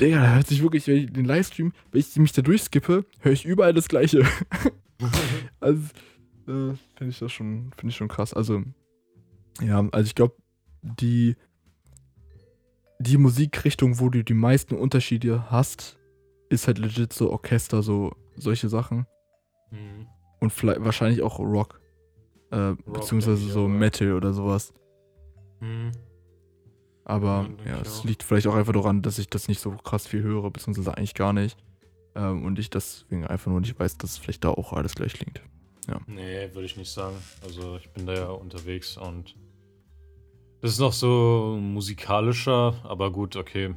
Digga, da hört sich wirklich, wenn ich den Livestream, wenn ich mich da durchskippe, höre ich überall das gleiche. Also, äh, finde ich das schon, finde ich schon krass. Also, ja, also ich glaube, die, die Musikrichtung, wo du die meisten Unterschiede hast, ist halt legit so Orchester, so solche Sachen. Mhm. Und vielleicht wahrscheinlich auch Rock. Äh, beziehungsweise denke ich so ja. Metal oder sowas. Mhm. Aber Ja, ja, es liegt vielleicht auch einfach daran, dass ich das nicht so krass viel höre, beziehungsweise eigentlich gar nicht. Ähm, und ich deswegen einfach nur nicht weiß, dass vielleicht da auch alles gleich klingt. Nee, würde ich nicht sagen. Also ich bin da ja unterwegs und das ist noch so musikalischer, aber gut, okay.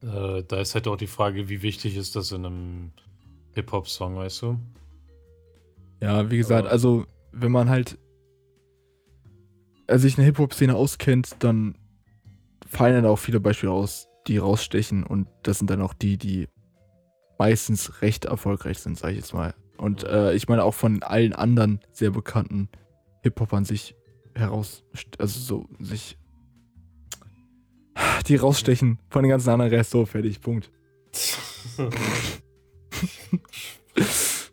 Äh, da ist halt auch die Frage, wie wichtig ist das in einem Hip-Hop-Song, weißt du? Ja, wie gesagt, Aber- also wenn man halt äh, sich in der Hip-Hop-Szene auskennt, dann fallen dann auch viele Beispiele aus, die rausstechen und das sind dann auch die, die meistens recht erfolgreich sind, sag ich jetzt mal. Und äh, ich meine auch von allen anderen sehr bekannten Hip-Hopern sich heraus, also so sich die rausstechen von den ganzen anderen Rest so fertig, Punkt.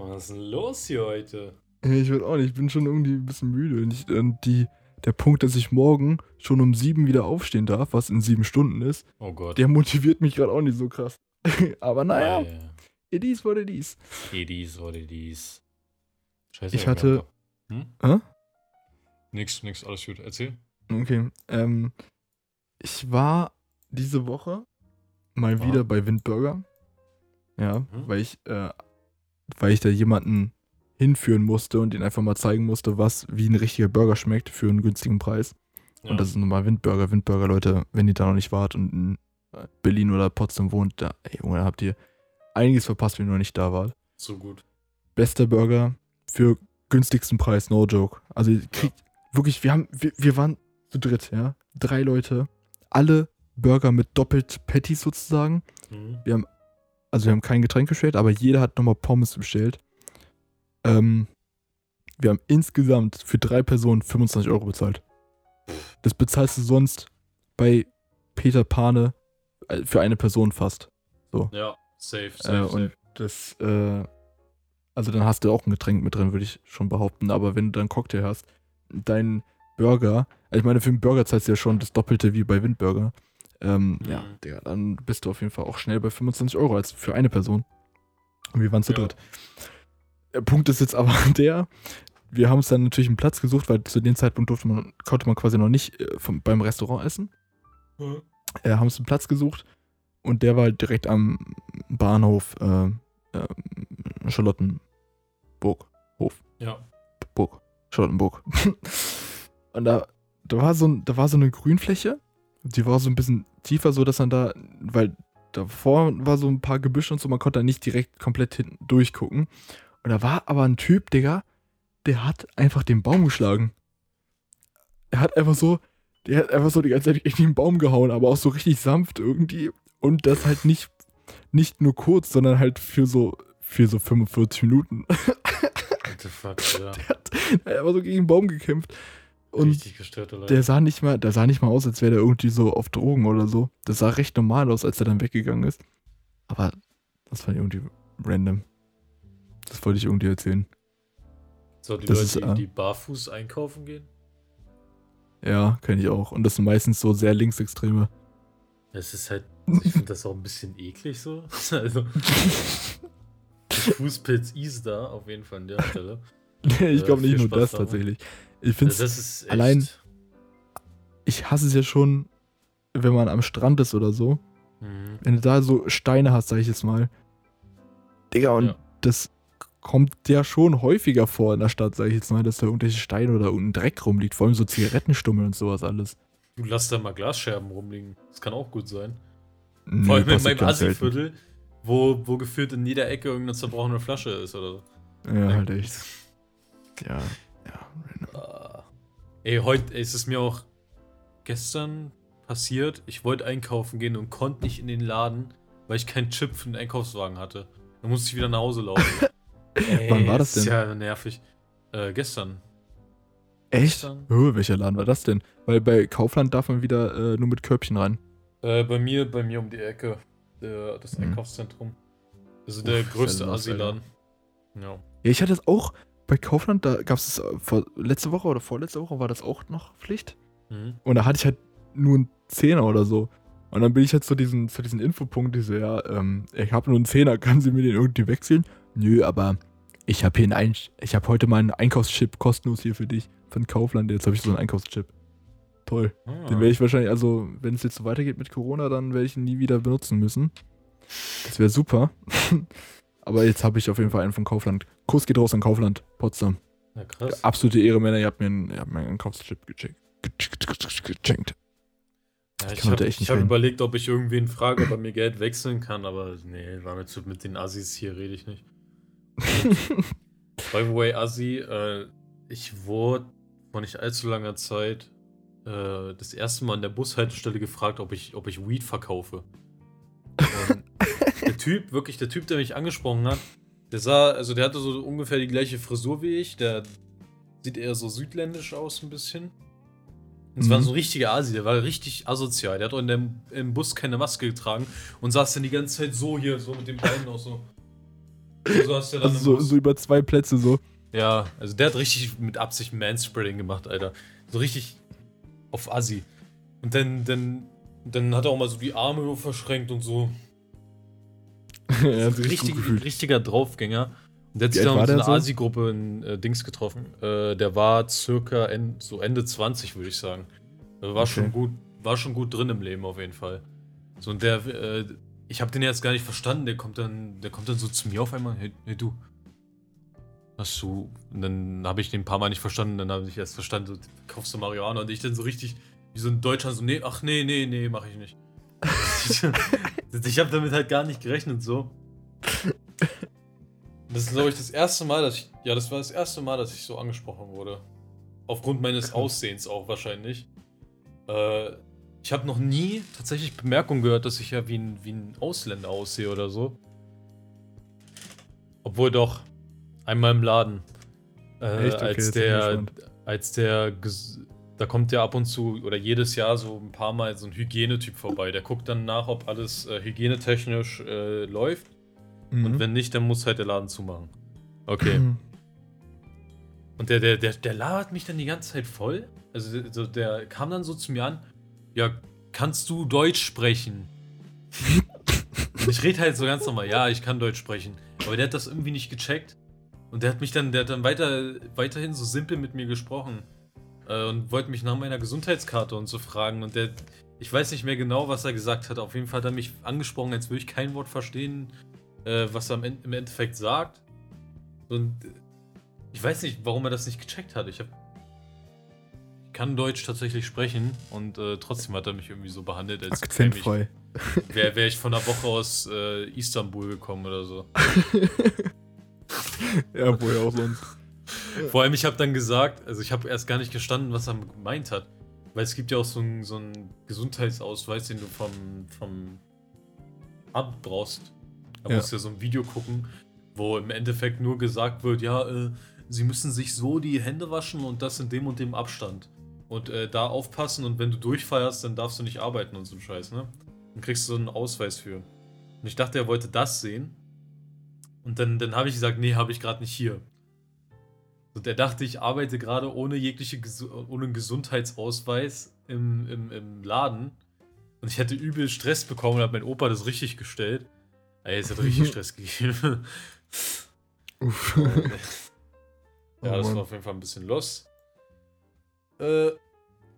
Was ist denn los hier heute? Ich würde auch nicht, ich bin schon irgendwie ein bisschen müde. Und, ich, und die, der Punkt, dass ich morgen schon um sieben wieder aufstehen darf, was in sieben Stunden ist, Oh Gott. der motiviert mich gerade auch nicht so krass. Aber naja, Äh, it is what it is. it is what it is. Scheiße. Ich hatte- Hm? Hä? Nix, nix, alles gut. Erzähl. Okay, ähm, ich war diese Woche mal Ja. wieder bei Windburger. Ja, Mhm. weil ich, äh, weil ich da jemanden hinführen musste und ihn einfach mal zeigen musste, was wie ein richtiger Burger schmeckt für einen günstigen Preis. Ja. Und das ist nun mal Windburger. Windburger, Leute, wenn ihr da noch nicht wart und in Berlin oder Potsdam wohnt, da, ey, Junge, da habt ihr einiges verpasst, wenn ihr noch nicht da wart. so gut. Bester Burger für günstigsten Preis, no joke. Also ihr kriegt wirklich, wir haben, wir, wir waren zu dritt, ja. Drei Leute, alle Burger mit doppelt Patties sozusagen. Mhm. Also wir haben kein Getränk bestellt, aber jeder hat nochmal Pommes bestellt. Ähm, wir haben insgesamt für drei Personen 25 Euro bezahlt. Das bezahlst du sonst bei Peter Pane äh, für eine Person fast. Ja, safe, Äh, safe, und safe. das, äh, also dann hast du auch ein Getränk mit drin, würde ich schon behaupten. Aber wenn du dann Cocktail hast, dein Burger, also ich meine, für einen Burger zahlst du ja schon das Doppelte wie bei Windburger. Ähm, Ja, Mhm. Digga, dann bist du auf jeden Fall auch schnell bei 25 Euro als für eine Person. Und wir waren zu Ja. dritt. Der Punkt ist jetzt aber der, wir haben uns dann natürlich einen Platz gesucht, weil zu dem Zeitpunkt durfte man, konnte man quasi noch nicht äh, vom, beim Restaurant essen. Mhm. Äh, haben uns einen Platz gesucht und der war halt direkt am Bahnhof äh, äh, Charlottenburg. Hof. Ja. Burg. Charlottenburg. und da, da, war so ein, da war so eine Grünfläche. Die war so ein bisschen tiefer, so dass man da, weil davor war so ein paar Gebüsche und so, man konnte da nicht direkt komplett hinten durchgucken. Und da war aber ein Typ, Digga, der hat einfach den Baum geschlagen. Er hat einfach so, der hat einfach so die ganze Zeit gegen den Baum gehauen, aber auch so richtig sanft irgendwie. Und das halt nicht, nicht nur kurz, sondern halt für so, für so 45 Minuten. What the fuck, Alter. Der hat, er hat einfach so gegen den Baum gekämpft. Und der sah nicht mal, der sah nicht mal aus, als wäre der irgendwie so auf Drogen oder so. Das sah recht normal aus, als er dann weggegangen ist. Aber das war irgendwie random. Das wollte ich irgendwie erzählen. So, die Das Leute, ist, die, äh, die barfuß einkaufen gehen? Ja, kenne ich auch. Und das sind meistens so sehr Linksextreme. Das ist halt, ich finde das auch ein bisschen eklig so. Also, Fußpilz ist da, auf jeden Fall an der Stelle. ich Äh, glaube nicht viel nur Spaß das dabei. tatsächlich. Ich finde Das ist echt, allein- ich hasse es ja schon, wenn man am Strand ist oder so. Mhm. Wenn du da so Steine hast, sag ich jetzt mal. Digga, und Ja. das kommt ja schon häufiger vor in der Stadt, sag ich jetzt mal, dass da irgendwelche Steine oder irgendein Dreck rumliegt. Vor allem so Zigarettenstummel und sowas alles. Du lass da mal Glasscherben rumliegen. Das kann auch gut sein. Nee, Vor allem in meinem. Assi-Viertel, wo, wo gefühlt in jeder Ecke irgendeine zerbrochene Flasche ist oder so. Ja, halt echt. Ja. Ey, heute ey, ist es mir auch gestern passiert. Ich wollte einkaufen gehen und konnte nicht in den Laden, weil ich keinen Chip für den Einkaufswagen hatte. Dann musste ich wieder nach Hause laufen. Ey, Wann war das Ist denn? ja nervig. Äh, gestern. Echt? Gestern. Oh, welcher Laden war das denn? Weil bei Kaufland darf man wieder äh, nur mit Körbchen rein. Äh, bei mir, bei mir um die Ecke. Der, das Mhm. Einkaufszentrum. Also der Uff, größte Assi-Laden. Ja. Ja, ich hatte es auch bei Kaufland, da gab es vor letzte Woche oder vorletzte Woche war das auch noch Pflicht. Mhm. Und da hatte ich halt nur einen Zehner oder so. Und dann bin ich halt zu diesen, zu diesen Infopunkt, die so, ja, ähm, ich habe nur einen Zehner, kann sie mir den irgendwie wechseln? Nö, aber ich habe hier einen, Ein ich habe heute mal einen Einkaufschip kostenlos hier für dich von Kaufland. Jetzt habe ich so einen Einkaufschip. Toll. Ah. Den werde ich wahrscheinlich, also wenn es jetzt so weitergeht mit Corona, dann werde ich ihn nie wieder benutzen müssen. Das wäre super. Aber jetzt habe ich auf jeden Fall einen von Kaufland. Kuss geht raus an Kaufland, Potsdam. ja, krass. Absolute Ehre, Männer, ihr habt mir einen, ihr habt mir einen Einkaufschip gecheckt. Gecheckt. Ja, Ich habe hab überlegt, ob ich irgendwen frage, ob er mir Geld wechseln kann, aber nee, war mir zu, mit den Assis hier rede ich nicht. By the way, Assi, äh, ich wurde vor nicht allzu langer Zeit äh, das erste Mal an der Bushaltestelle gefragt, ob ich, ob ich Weed verkaufe. Und der Typ, wirklich der Typ, der mich angesprochen hat, der sah, also der hatte so ungefähr die gleiche Frisur wie ich, der sieht eher so südländisch aus ein bisschen. Und es war Mhm. so ein richtiger Asi, der war richtig asozial. Der hat auch in dem, im Bus keine Maske getragen und saß dann die ganze Zeit so hier, so mit den Beinen auch so. So saß der dann Also so, so über zwei Plätze so. Ja, also der hat richtig mit Absicht Manspreading gemacht, Alter. So richtig auf Assi. Und dann, dann, dann hat er auch mal so die Arme verschränkt und so. sich richtig, richtiger Draufgänger. Und der hat sich dann mit so einer so? Asi-Gruppe in äh, Dings getroffen. Äh, der war circa en, so Ende 20, würde ich sagen. Also war, Okay. schon gut, war schon gut drin im Leben auf jeden Fall. So, und der, äh, ich habe den jetzt gar nicht verstanden. Der kommt dann, der kommt dann so zu mir auf einmal. Hey, hey du. Hast du. Und dann habe ich den ein paar Mal nicht verstanden. Dann habe ich erst verstanden, so, kaufst du Marihuana? Und ich dann so richtig, wie so in Deutschland, so, nee, ach nee, nee, nee, mache ich nicht. Ich habe damit halt gar nicht gerechnet, so. Das ist, glaube ich, das erste Mal, dass ich. Ja, das war das erste Mal, dass ich so angesprochen wurde. Aufgrund meines. Aussehens auch wahrscheinlich. Äh, ich habe noch nie tatsächlich Bemerkungen gehört, dass ich ja wie ein, wie ein Ausländer aussehe oder so. Obwohl doch, einmal im Laden. Äh, Echt? Okay, als der, als der, da kommt ja ab und zu oder jedes Jahr so ein paar Mal so ein Hygienetyp vorbei. Der guckt dann nach, ob alles äh, hygienetechnisch äh, läuft. Mhm. Und wenn nicht, dann muss halt der Laden zumachen. Okay. Und der, der, der, der labert mich dann die ganze Zeit voll. Also der, so, der kam dann so zu mir an, ja, kannst du Deutsch sprechen? Und ich rede halt so ganz normal, ja, ich kann Deutsch sprechen. Aber der hat das irgendwie nicht gecheckt. Und der hat mich dann, der hat dann weiter, weiterhin so simpel mit mir gesprochen. Äh, und wollte mich nach meiner Gesundheitskarte und so fragen. Und der, ich weiß nicht mehr genau, was er gesagt hat. Auf jeden Fall hat er mich angesprochen, als würde ich kein Wort verstehen, äh, was er im, im Endeffekt sagt. Und äh, ich weiß nicht, warum er das nicht gecheckt hat. Ich habe kann Deutsch tatsächlich sprechen und äh, trotzdem hat er mich irgendwie so behandelt, als Akzentfrei. wäre wär ich von der Woche aus äh, Istanbul gekommen oder so. ja, wohl auch sonst. Vor allem, ich habe dann gesagt, also ich habe erst gar nicht gestanden, was er gemeint hat. Weil es gibt ja auch so einen so einen Gesundheitsausweis, den du vom, vom Amt brauchst. Da Ja. musst du ja so ein Video gucken, wo im Endeffekt nur gesagt wird, ja, äh, sie müssen sich so die Hände waschen und das in dem und dem Abstand. Und äh, da aufpassen und wenn du durchfeierst, dann darfst du nicht arbeiten und so ein Scheiß, ne? Dann kriegst du so einen Ausweis für. Und ich dachte, er wollte das sehen. Und dann, dann habe ich gesagt, nee, habe ich gerade nicht hier. Und er dachte, ich arbeite gerade ohne jegliche ohne Gesundheitsausweis im, im, im Laden. Und ich hätte übel Stress bekommen und hat mein Opa das richtig gestellt. Ey, es hat richtig Stress gegeben. Uff. ja, das war auf jeden Fall ein bisschen los. Äh,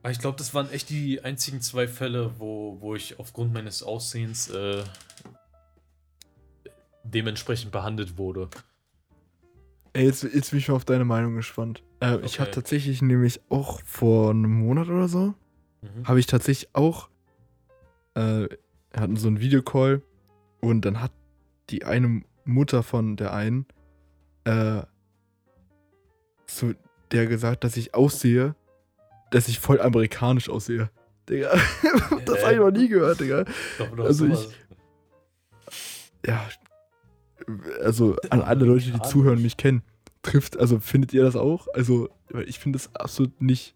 ich glaube, das waren echt die einzigen zwei Fälle, wo, wo ich aufgrund meines Aussehens äh, dementsprechend behandelt wurde. Ey, jetzt, jetzt bin ich mal auf deine Meinung gespannt. Äh, okay. Ich habe tatsächlich nämlich auch vor einem Monat oder so, mhm. habe ich tatsächlich auch, äh, hatten so einen Videocall und dann hat die eine Mutter von der einen äh, zu der gesagt, dass ich aussehe, dass ich voll amerikanisch aussehe. Digga, das habe ich noch nie gehört, Digga. Doch, doch, also ich, ja, also an alle Leute, die zuhören und mich kennen, trifft, also findet ihr das auch? Also, ich finde das absolut nicht.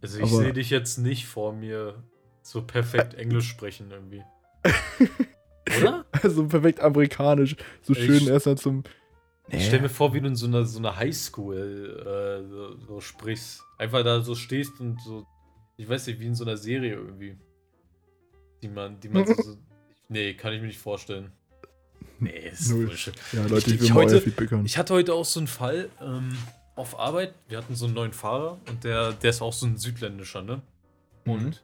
Also ich sehe dich jetzt nicht vor mir so perfekt Englisch sprechen irgendwie. Oder? Also perfekt amerikanisch. So schön erst mal zum. Nee. Ich stell mir vor, wie du in so einer, so einer Highschool äh, so, so, sprichst. Einfach da so stehst und so. Ich weiß nicht, wie in so einer Serie irgendwie. Die man, die man so, so. Nee, kann ich mir nicht vorstellen. Nee, ist Null. Bullshit. Ja, Leute, ich, ich, ich, heute, Feedback hören. ich hatte heute auch so einen Fall ähm, auf Arbeit. Wir hatten so einen neuen Fahrer und der, der ist auch so ein südländischer, ne? Mhm. Und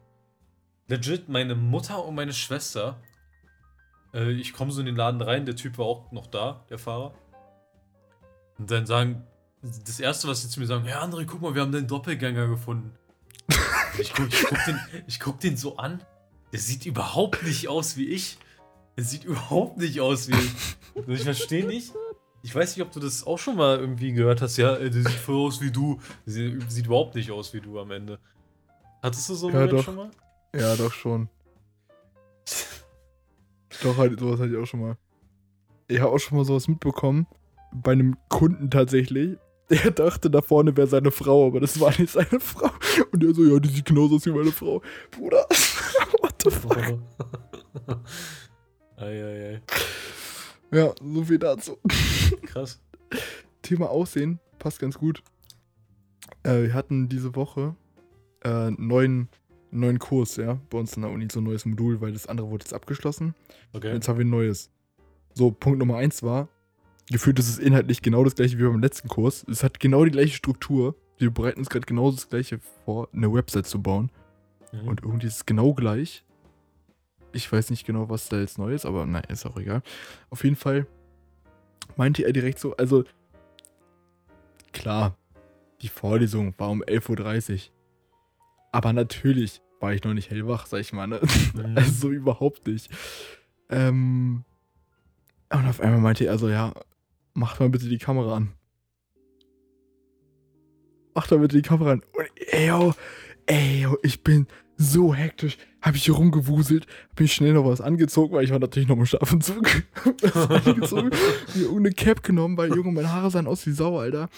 legit, meine Mutter und meine Schwester, äh, ich komme so in den Laden rein, der Typ war auch noch da, der Fahrer. Und dann sagen, das erste, was sie zu mir sagen, ja, André, guck mal, wir haben deinen Doppelgänger gefunden. ich, guck, ich, guck den, ich guck den so an, der sieht überhaupt nicht aus wie ich. Der sieht überhaupt nicht aus wie ich. Also ich verstehe nicht. Ich weiß nicht, ob du das auch schon mal irgendwie gehört hast. Ja, der sieht voll aus wie du. Der sieht überhaupt nicht aus wie du am Ende. Hattest du so einen ja, schon mal? Ja, doch schon. doch, halt, sowas hatte ich auch schon mal. Ich habe auch schon mal sowas mitbekommen. Bei einem Kunden tatsächlich. Der dachte, da vorne wäre seine Frau, aber das war nicht seine Frau. Und der so, ja, die sieht genauso aus wie meine Frau. Bruder, what the fuck? Eieiei. Ja, so viel dazu. Krass. Thema Aussehen passt ganz gut. Äh, wir hatten diese Woche äh, einen neuen, neuen Kurs, ja, bei uns in der Uni, so ein neues Modul, weil das andere wurde jetzt abgeschlossen. Okay. Jetzt haben wir ein neues. So, Punkt Nummer eins war, gefühlt ist es inhaltlich genau das gleiche wie beim letzten Kurs. Es hat genau die gleiche Struktur. Wir bereiten uns gerade genau das gleiche vor, eine Website zu bauen. Mhm. Und irgendwie ist es genau gleich. Ich weiß nicht genau, was da jetzt neu ist, aber nein, ist auch egal. Auf jeden Fall meinte er direkt so, also klar, die Vorlesung war um 11.30 Uhr. Aber natürlich war ich noch nicht hellwach, sag ich mal. Ne? Mhm. Also so überhaupt nicht. Ähm, und auf einmal meinte er so, ja, mach mal bitte die Kamera an. Mach mal bitte die Kamera an. Und ey, yo, ey, yo, ich bin so hektisch, habe ich hier rumgewuselt, bin ich schnell noch was angezogen, weil ich war natürlich noch im Schlafentzug. angezogen, mir irgendeine Cap genommen, weil Junge, meine Haare sahen aus wie Sau, Alter.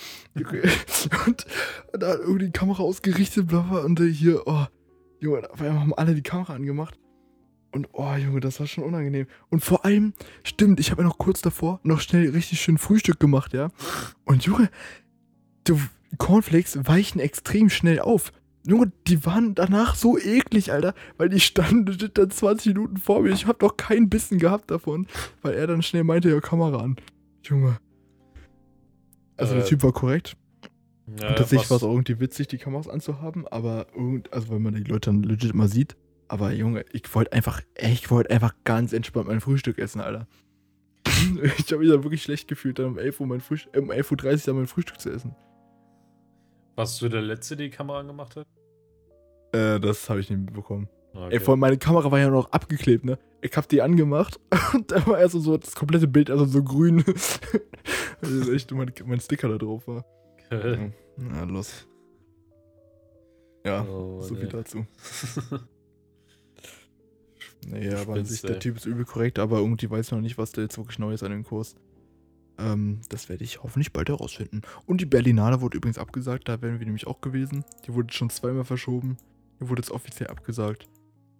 Und, und da irgendwie die Kamera ausgerichtet, bla, bla und hier, oh, Junge, auf einmal haben alle die Kamera angemacht. Und oh, Junge, das war schon unangenehm. Und vor allem, stimmt, ich habe ja noch kurz davor noch schnell richtig schön Frühstück gemacht, ja. Und Junge, du, Cornflakes weichen extrem schnell auf. Junge, die waren danach so eklig, Alter, weil die standen dann 20 Minuten vor mir. Ich hab doch keinen Bissen gehabt davon, weil er dann schnell meinte, ja, Kamera an. Junge. Also äh, der Typ war korrekt. Ja, und tatsächlich war es auch irgendwie witzig, die Kameras anzuhaben, aber irgend, also weil man die Leute dann legit immer sieht. Aber Junge, ich wollte einfach, ich wollte einfach ganz entspannt mein Frühstück essen, Alter. ich habe mich da wirklich schlecht gefühlt, dann um 11 Uhr mein Frühstück, um 11.30 Uhr dann mein Frühstück zu essen. Warst du der Letzte, der die Kamera angemacht hat? Äh, das habe ich nicht mitbekommen. Okay. Ey, vor allem meine Kamera war ja noch abgeklebt, ne? Ich hab die angemacht und da war erst so das komplette Bild, also so grün. also echt mein, mein Sticker da drauf war. Okay. Na, los. Ja, oh, so viel dazu. naja, aber an sich, der Typ ist übel korrekt, aber irgendwie weiß man noch nicht, was da jetzt wirklich neu ist an dem Kurs. Ähm, das werde ich hoffentlich bald herausfinden. Und die Berlinale wurde übrigens abgesagt, da wären wir nämlich auch gewesen. Die wurde schon zweimal verschoben. Die wurde jetzt offiziell abgesagt.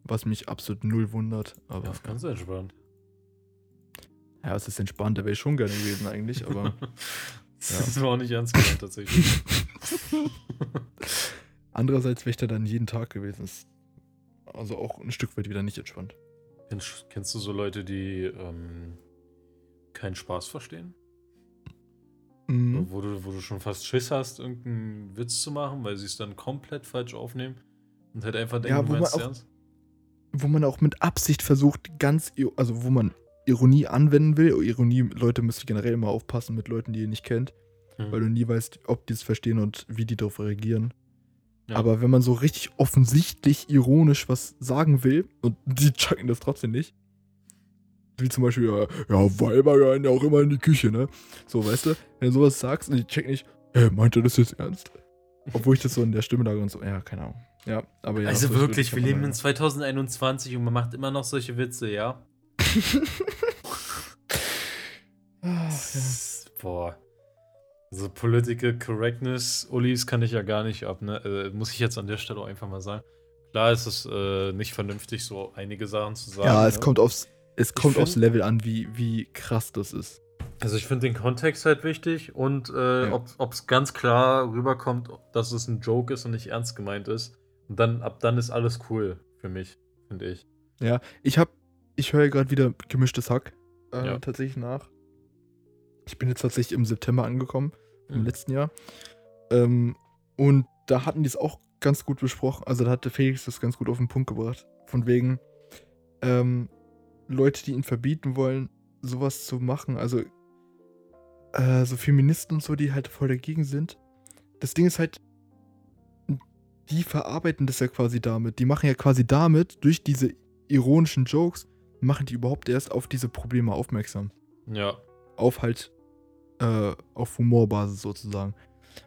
Was mich absolut null wundert. Aber ja, ganz entspannt. Ja, es ist entspannt, da wäre ich schon gerne gewesen eigentlich, aber. das war auch nicht ernst gemeint, tatsächlich. Andererseits wäre ich da dann jeden Tag gewesen. Ist also auch ein Stück weit wieder nicht entspannt. Kennst, kennst du so Leute, die ähm, keinen Spaß verstehen? Mhm. Wo, du, wo du schon fast Schiss hast, irgendeinen Witz zu machen, weil sie es dann komplett falsch aufnehmen und halt einfach denken, Ja, du wo man meinst auch- ernst? Wo man auch mit Absicht versucht, ganz, also wo man Ironie anwenden will. Ironie, Leute müsst ihr generell immer aufpassen mit Leuten, die ihr nicht kennt, Hm. weil du nie weißt, ob die es verstehen und wie die darauf reagieren. Ja. Aber wenn man so richtig offensichtlich ironisch was sagen will und die checken das trotzdem nicht. Wie zum Beispiel, ja, ja, Weiber gehören ja auch immer in die Küche, ne? So, weißt du, wenn du sowas sagst und die checken nicht, hä, meint er das jetzt ernst? Obwohl ich das so in der Stimme lag und so, ja, keine Ahnung. Ja, aber ja. also wirklich, wir leben in meine 2021 und man macht immer noch solche Witze, ja? Das ja. Boah. Also Political Correctness, Ulis kann ich ja gar nicht ab, ne? Äh, muss ich jetzt an der Stelle auch einfach mal sagen. Klar ist es äh, nicht vernünftig, so einige Sachen zu sagen. ja, es ne? kommt aufs, es kommt find- aufs Level an, wie, wie krass das ist. Also ich finde den Kontext halt wichtig und äh, Ja. ob es ganz klar rüberkommt, dass es ein Joke ist und nicht ernst gemeint ist. Und dann, ab dann ist alles cool für mich, finde ich. Ja, ich hab, ich höre gerade wieder gemischtes Hack äh, Ja. tatsächlich nach. Ich bin jetzt tatsächlich im September angekommen, im Mhm. letzten Jahr. Ähm, und da hatten die es auch ganz gut besprochen. Also da hatte Felix das ganz gut auf den Punkt gebracht. Von wegen ähm, Leute, die ihn verbieten wollen, sowas zu machen. Also äh, so Feministen und so, die halt voll dagegen sind. Das Ding ist halt, die verarbeiten das ja quasi damit. Die machen ja quasi damit, durch diese ironischen Jokes, machen die überhaupt erst auf diese Probleme aufmerksam. Ja. Auf halt, äh, auf Humorbasis sozusagen.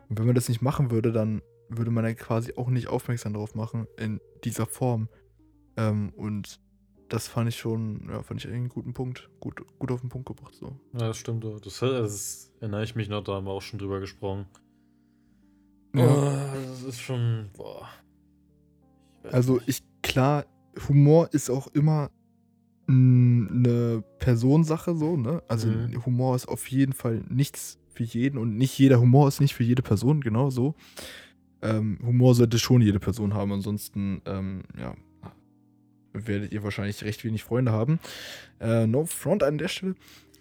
Und wenn man das nicht machen würde, dann würde man ja quasi auch nicht aufmerksam darauf machen in dieser Form. Ähm, und das fand ich schon, ja, fand ich einen guten Punkt. Gut, gut auf den Punkt gebracht, so. Ja, das stimmt. Das, das erinnere ich mich noch, da haben wir auch schon drüber gesprochen. Ja. Oh, das ist schon. Boah. Ich Also ich, klar, Humor ist auch immer mm, eine Personensache so, ne? Also Mhm. Humor ist auf jeden Fall nichts für jeden und nicht jeder Humor ist nicht für jede Person, genau so. Ähm, Humor sollte schon jede Person haben, ansonsten, ähm, ja, werdet ihr wahrscheinlich recht wenig Freunde haben. Äh, no front an der Stelle.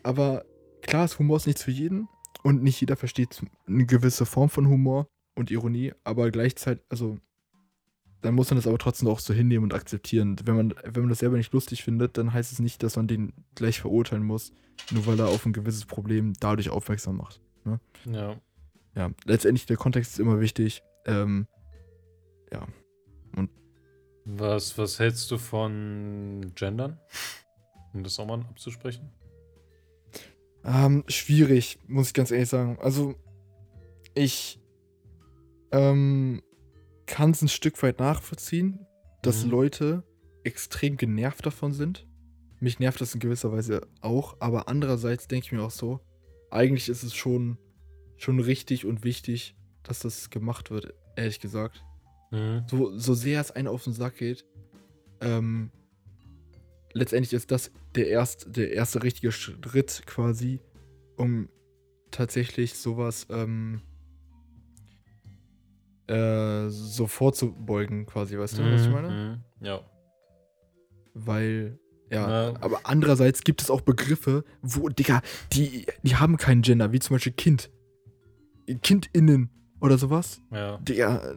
Aber klar ist Humor ist nichts für jeden und nicht jeder versteht eine gewisse Form von Humor und Ironie, aber gleichzeitig, also dann muss man das aber trotzdem auch so hinnehmen und akzeptieren. Wenn man, wenn man das selber nicht lustig findet, dann heißt es nicht, dass man den gleich verurteilen muss, nur weil er auf ein gewisses Problem dadurch aufmerksam macht. Ja. Ja, letztendlich der Kontext ist immer wichtig. Ähm, ja. Was, was hältst du von Gendern? Um das auch mal abzusprechen? Ähm, schwierig, muss ich ganz ehrlich sagen. Also, ich ähm, kann es ein Stück weit nachvollziehen, dass Mhm. Leute extrem genervt davon sind. Mich nervt das in gewisser Weise auch, aber andererseits denke ich mir auch so, eigentlich ist es schon, schon richtig und wichtig, dass das gemacht wird, ehrlich gesagt. Mhm. So, so sehr es einen auf den Sack geht, ähm, letztendlich ist das der, erst, der erste richtige Schritt quasi, um tatsächlich sowas ähm, äh, so vorzubeugen, quasi, weißt du, was ich meine? Mhm. Ja. Weil, ja, Ja. aber andererseits gibt es auch Begriffe, wo, Digga, die, die haben keinen Gender, wie zum Beispiel Kind. KindInnen oder sowas. Ja. Digga,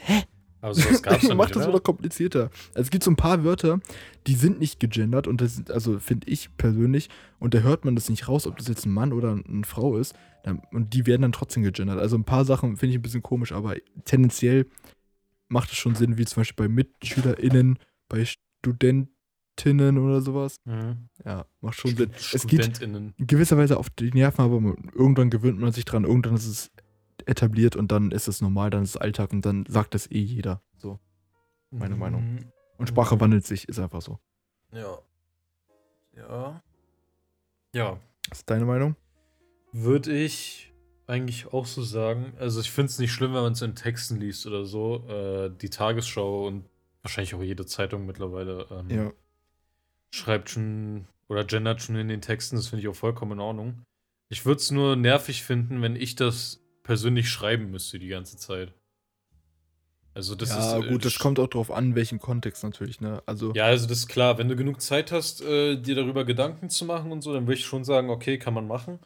hä? Aber sowas gab's Macht nicht, das oder? wieder komplizierter. Also es gibt so ein paar Wörter, die sind nicht gegendert und das sind, also finde ich persönlich, und da hört man das nicht raus, ob das jetzt ein Mann oder eine Frau ist. Und die werden dann trotzdem gegendert. Also ein paar Sachen finde ich ein bisschen komisch, aber tendenziell macht es schon Sinn, wie zum Beispiel bei MitschülerInnen, bei Studentinnen oder sowas. Mhm. Ja, macht schon Sinn. Es geht StudentInnen. in gewisser Weise auf die Nerven, aber irgendwann gewöhnt man sich dran, irgendwann ist es etabliert und dann ist es normal, dann ist es Alltag und dann sagt es eh jeder. So. Meine Meinung. Mhm. Und Sprache wandelt sich, ist einfach so. Ja. Ja. Ja. Was ist deine Meinung? Würde ich eigentlich auch so sagen. Also ich finde es nicht schlimm, wenn man es in Texten liest oder so. Äh, die Tagesschau und wahrscheinlich auch jede Zeitung mittlerweile ähm, Ja. schreibt schon Oder gendert schon in den Texten, das finde ich auch vollkommen in Ordnung. Ich würde es nur nervig finden, wenn ich das persönlich schreiben müsste die ganze Zeit. Also das ja, ist. Ja, gut, das kommt auch drauf an, welchen Kontext natürlich, ne? Also. Ja, also das ist klar, wenn du genug Zeit hast, äh, dir darüber Gedanken zu machen und so, dann würde ich schon sagen, okay, kann man machen.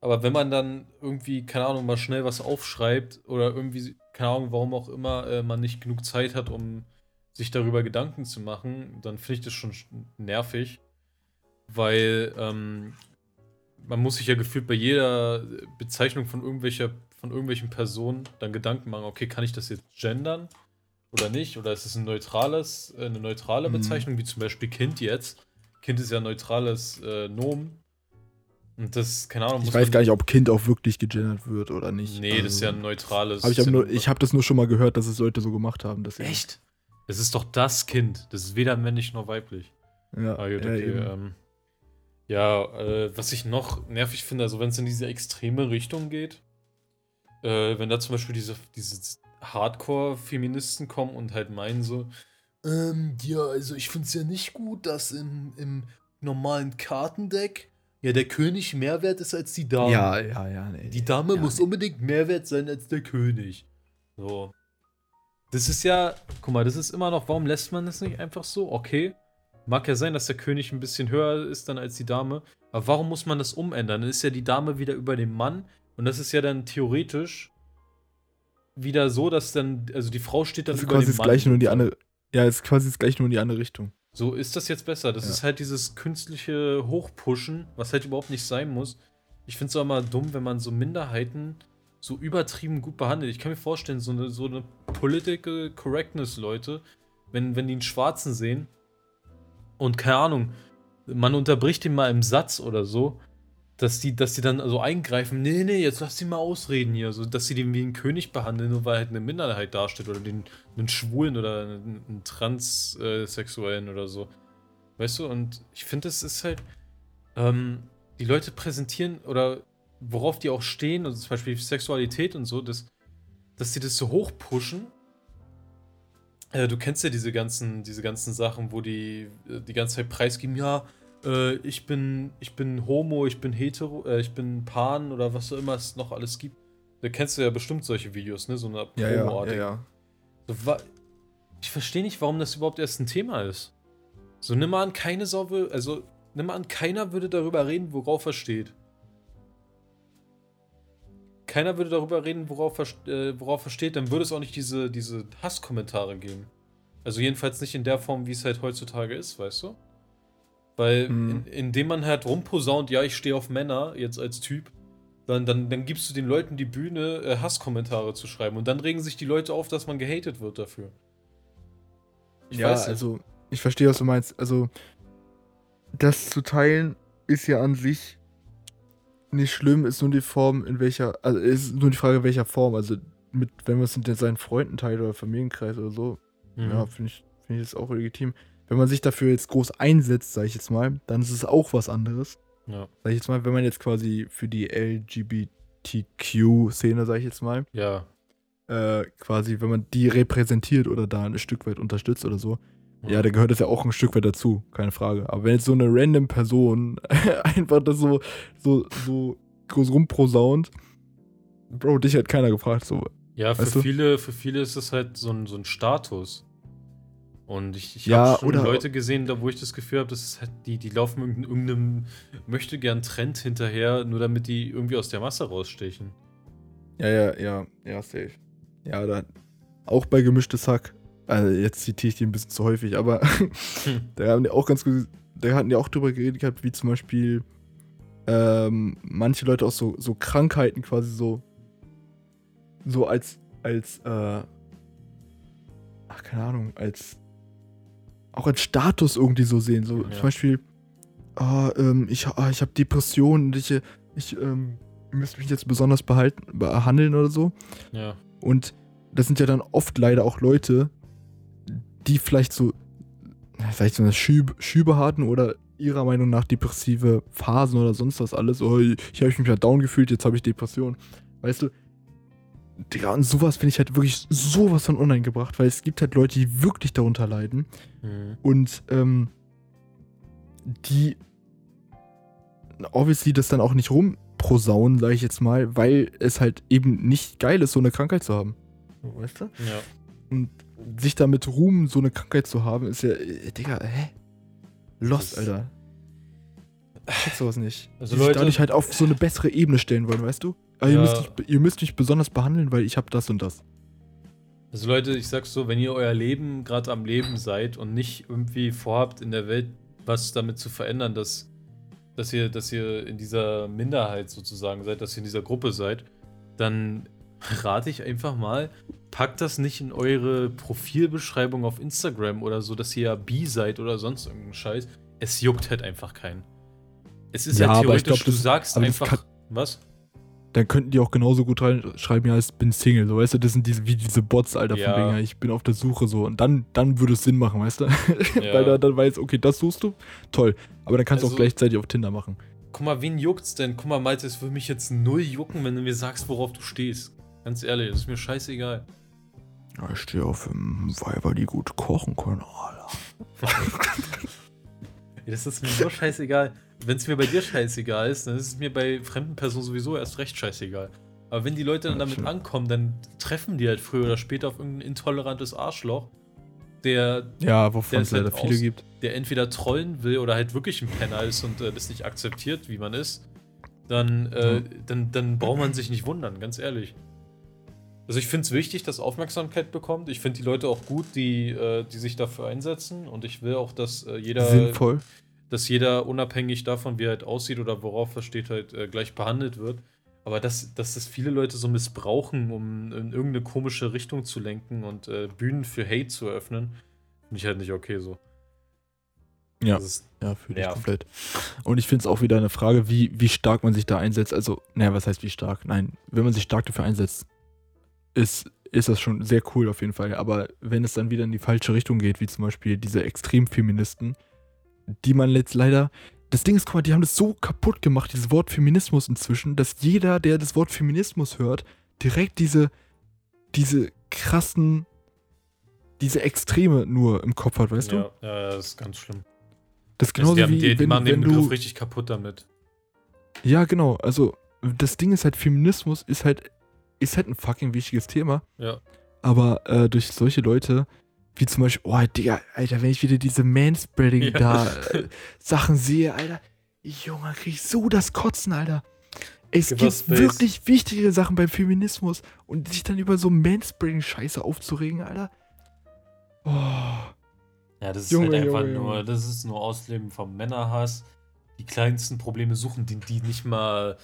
Aber wenn man dann irgendwie, keine Ahnung, mal schnell was aufschreibt oder irgendwie, keine Ahnung, warum auch immer, äh, man nicht genug Zeit hat, um sich darüber Gedanken zu machen, dann finde ich das schon nervig. Weil ähm, man muss sich ja gefühlt bei jeder Bezeichnung von irgendwelcher von irgendwelchen Personen dann Gedanken machen, okay, kann ich das jetzt gendern oder nicht? Oder ist es ein neutrales, äh, eine neutrale mhm. Bezeichnung, wie zum Beispiel Kind jetzt? Kind ist ja ein neutrales äh, Nomen. Und das, keine Ahnung. Ich weiß gar nicht, ob Kind auch wirklich gegendert wird oder nicht. Nee, also, das ist ja ein neutrales. Hab ich habe hab das nur schon mal gehört, dass es Leute so gemacht haben. Dass Echt? Es ist doch das Kind. Das ist weder männlich noch weiblich. Ja, ah, gut, okay, ja, ähm, ja äh, was ich noch nervig finde, also wenn es in diese extreme Richtung geht, äh, wenn da zum Beispiel diese, diese Hardcore-Feministen kommen und halt meinen so, ähm, ja, also ich finde es ja nicht gut, dass im, im normalen Kartendeck ja der König mehr wert ist als die Dame. Ja, ja, ja. Nee, die Dame ja, muss nee. unbedingt mehr wert sein als der König. So. Das ist ja, guck mal, das ist immer noch, warum lässt man das nicht einfach so? Okay, mag ja sein, dass der König ein bisschen höher ist dann als die Dame, aber warum muss man das umändern? Dann ist ja die Dame wieder über dem Mann und das ist ja dann theoretisch wieder so, dass dann, also die Frau steht dann das ist über quasi dem Mann. Gleich nur in die andere, ja, ist quasi das gleiche nur in die andere Richtung. So ist das jetzt besser. Das ja. ist halt dieses künstliche Hochpushen, was halt überhaupt nicht sein muss. Ich finde es auch mal dumm, wenn man so Minderheiten so übertrieben gut behandelt. Ich kann mir vorstellen, so eine, so eine Political Correctness-Leute, wenn, wenn die einen Schwarzen sehen und keine Ahnung, man unterbricht ihn mal im Satz oder so dass die, dass die dann so eingreifen, nee, nee, jetzt lass sie mal ausreden hier, so dass sie den wie einen König behandeln, nur weil halt eine Minderheit darstellt oder den einen Schwulen oder einen, einen Transsexuellen oder so. Weißt du, und ich finde, es ist halt, ähm, die Leute präsentieren oder worauf die auch stehen, also zum Beispiel Sexualität und so, dass, dass sie das so hoch pushen. Äh, du kennst ja diese ganzen, diese ganzen Sachen, wo die äh, die ganze Zeit preisgeben, ja, äh, ich bin, ich bin Homo, ich bin hetero, äh, ich bin Pan oder was auch immer es noch alles gibt. Da kennst du ja bestimmt solche Videos, ne? So eine ja, ja, ja, ja. So, ich verstehe nicht, warum das überhaupt erst ein Thema ist. So, nimm mal an, keine Sau will, also, nimm mal an, keiner würde darüber reden, worauf er steht. Keiner würde darüber reden, worauf er, äh, worauf er steht, dann würde es auch nicht diese, diese Hasskommentare geben. Also jedenfalls nicht in der Form, wie es halt heutzutage ist, weißt du? Weil mhm. in, indem man halt rumposaunt, ja, ich stehe auf Männer, jetzt als Typ, dann, dann, dann gibst du den Leuten die Bühne, äh, Hasskommentare zu schreiben. Und dann regen sich die Leute auf, dass man gehatet wird dafür. Ich ja, also, ich verstehe, was du meinst. Also, das zu teilen ist ja an sich nicht schlimm, ist nur die Form, in welcher, also ist nur die Frage, welcher Form. Also, mit, wenn man es mit seinen Freunden teilt oder Familienkreis oder so, mhm. ja, finde ich, find ich das auch legitim wenn man sich dafür jetzt groß einsetzt, sage ich jetzt mal, dann ist es auch was anderes. Ja. Sag ich jetzt mal, wenn man jetzt quasi für die LGBTQ-Szene, sage ich jetzt mal, ja. Äh, quasi, wenn man die repräsentiert oder da ein Stück weit unterstützt oder so, ja. ja, da gehört es ja auch ein Stück weit dazu, keine Frage. Aber wenn jetzt so eine random Person einfach das so, so, so groß rumprosaunt, Bro, dich hat keiner gefragt, so. Ja, für viele, für viele ist es halt so ein, so ein Status. Und ich, ich ja, habe schon Leute gesehen, da wo ich das Gefühl habe, halt die, die laufen irgendeinem möchte gern Trend hinterher, nur damit die irgendwie aus der Masse rausstechen. Ja, ja, ja, ja, safe. Ja, da auch bei gemischtes Hack. Also jetzt zitiere ich die ein bisschen zu häufig, aber hm. da haben die auch ganz gut, da hatten die auch drüber geredet gehabt, wie zum Beispiel ähm, manche Leute auch so, so Krankheiten quasi so, so als, als, äh, ach, keine Ahnung, als auch als Status irgendwie so sehen. So ja. zum Beispiel, oh, ähm, ich, oh, ich habe Depressionen und ich, ich ähm, müsste mich jetzt besonders behalten, behandeln oder so. Ja. Und das sind ja dann oft leider auch Leute, die vielleicht so, vielleicht so eine Schübe, Schübe hatten oder ihrer Meinung nach depressive Phasen oder sonst was alles. Oh, ich habe mich ja down gefühlt, jetzt habe ich Depression. Weißt du, Digga, und sowas finde ich halt wirklich sowas von uneingebracht, weil es gibt halt Leute, die wirklich darunter leiden. Mhm. Und ähm, die obviously das dann auch nicht rumprosaunen, sage ich jetzt mal, weil es halt eben nicht geil ist, so eine Krankheit zu haben. Weißt du? Ja. Und sich damit ruhen, so eine Krankheit zu haben, ist ja, äh, Digga, hä? Lost, Das- Alter. Ich sowas nicht. Also die sich Leute- dadurch halt auf so eine bessere Ebene stellen wollen, weißt du? Aber ihr, Ja. müsst mich, ihr müsst mich besonders behandeln, weil ich habe das und das. Also Leute, ich sag's so, wenn ihr euer Leben gerade am Leben seid und nicht irgendwie vorhabt, in der Welt was damit zu verändern, dass, dass, ihr, dass ihr in dieser Minderheit sozusagen seid, dass ihr in dieser Gruppe seid, dann rate ich einfach mal, packt das nicht in eure Profilbeschreibung auf Instagram oder so, dass ihr ja bi seid oder sonst irgendeinen Scheiß. Es juckt halt einfach keinen. Es ist Ja, halt theoretisch, glaub, du das- sagst aber das einfach. kann- was? Dann könnten die auch genauso gut reinschreiben, ja, ich bin Single, so, weißt du? Das sind diese, wie diese Bots, Alter, Ja. von wegen, ja, ich bin auf der Suche, so. Und dann, dann würde es Sinn machen, weißt du? Ja. weil da dann weiß, okay, das suchst du, toll. Aber dann kannst du Also- auch gleichzeitig auf Tinder machen. Guck mal, wen juckt's denn? Guck mal, Malte, es würde mich jetzt null jucken, wenn du mir sagst, worauf du stehst. Ganz ehrlich, das ist mir scheißegal. Ja, ich stehe auf ähm, Weiber, die gut kochen können, Alter. Das ist mir so scheißegal. Wenn es mir bei dir scheißegal ist, dann ist es mir bei fremden Personen sowieso erst recht scheißegal. Aber wenn die Leute dann damit ankommen, dann treffen die halt früher oder später auf irgendein intolerantes Arschloch, der, Ja, wovon es leider halt viele aus- gibt. der entweder trollen will oder halt wirklich ein Penner ist und äh, das nicht akzeptiert, wie man ist, dann, äh, Mhm. dann, dann braucht man sich nicht wundern, ganz ehrlich. Also ich finde es wichtig, dass Aufmerksamkeit bekommt. Ich finde die Leute auch gut, die, äh, die sich dafür einsetzen. Und ich will auch, dass äh, jeder Sinnvoll. Dass jeder unabhängig davon, wie er halt aussieht oder worauf er steht, halt äh, gleich behandelt wird. Aber dass, dass das viele Leute so missbrauchen, um in irgendeine komische Richtung zu lenken und äh, Bühnen für Hate zu eröffnen, finde ich halt nicht okay so. Ja. Ja, fühle ich komplett. Und ich finde es auch wieder eine Frage, wie, wie stark man sich da einsetzt. Also, naja, was heißt wie stark? Nein, wenn man sich stark dafür einsetzt, ist, ist das schon sehr cool auf jeden Fall. Aber wenn es dann wieder in die falsche Richtung geht, wie zum Beispiel diese Extremfeministen, die man jetzt leider. Das Ding ist, guck mal, die haben das so kaputt gemacht, dieses Wort Feminismus inzwischen, dass jeder, der das Wort Feminismus hört, direkt diese, diese krassen, diese Extreme nur im Kopf hat, weißt du? ja, ja, ja, das ist ganz schlimm. Das ist Also genauso die, haben, wie die, die wenn, machen den du, Begriff richtig kaputt damit. Ja, genau. Also, das Ding ist halt, Feminismus ist halt, ist halt ein fucking wichtiges Thema. Ja. Aber äh, durch solche Leute, wie zum Beispiel, oh, Digga, Alter, wenn ich wieder diese Manspreading Ja. da äh, Sachen sehe, Alter, Junge, krieg ich so das Kotzen, Alter. Es Give gibt wirklich wichtigere Sachen beim Feminismus und sich dann über so Manspreading-Scheiße aufzuregen, Alter. Oh. Ja, das ist Junge, halt einfach Junge, nur, Junge. das ist nur Ausleben vom Männerhass. Die kleinsten Probleme suchen, die, die nicht mal,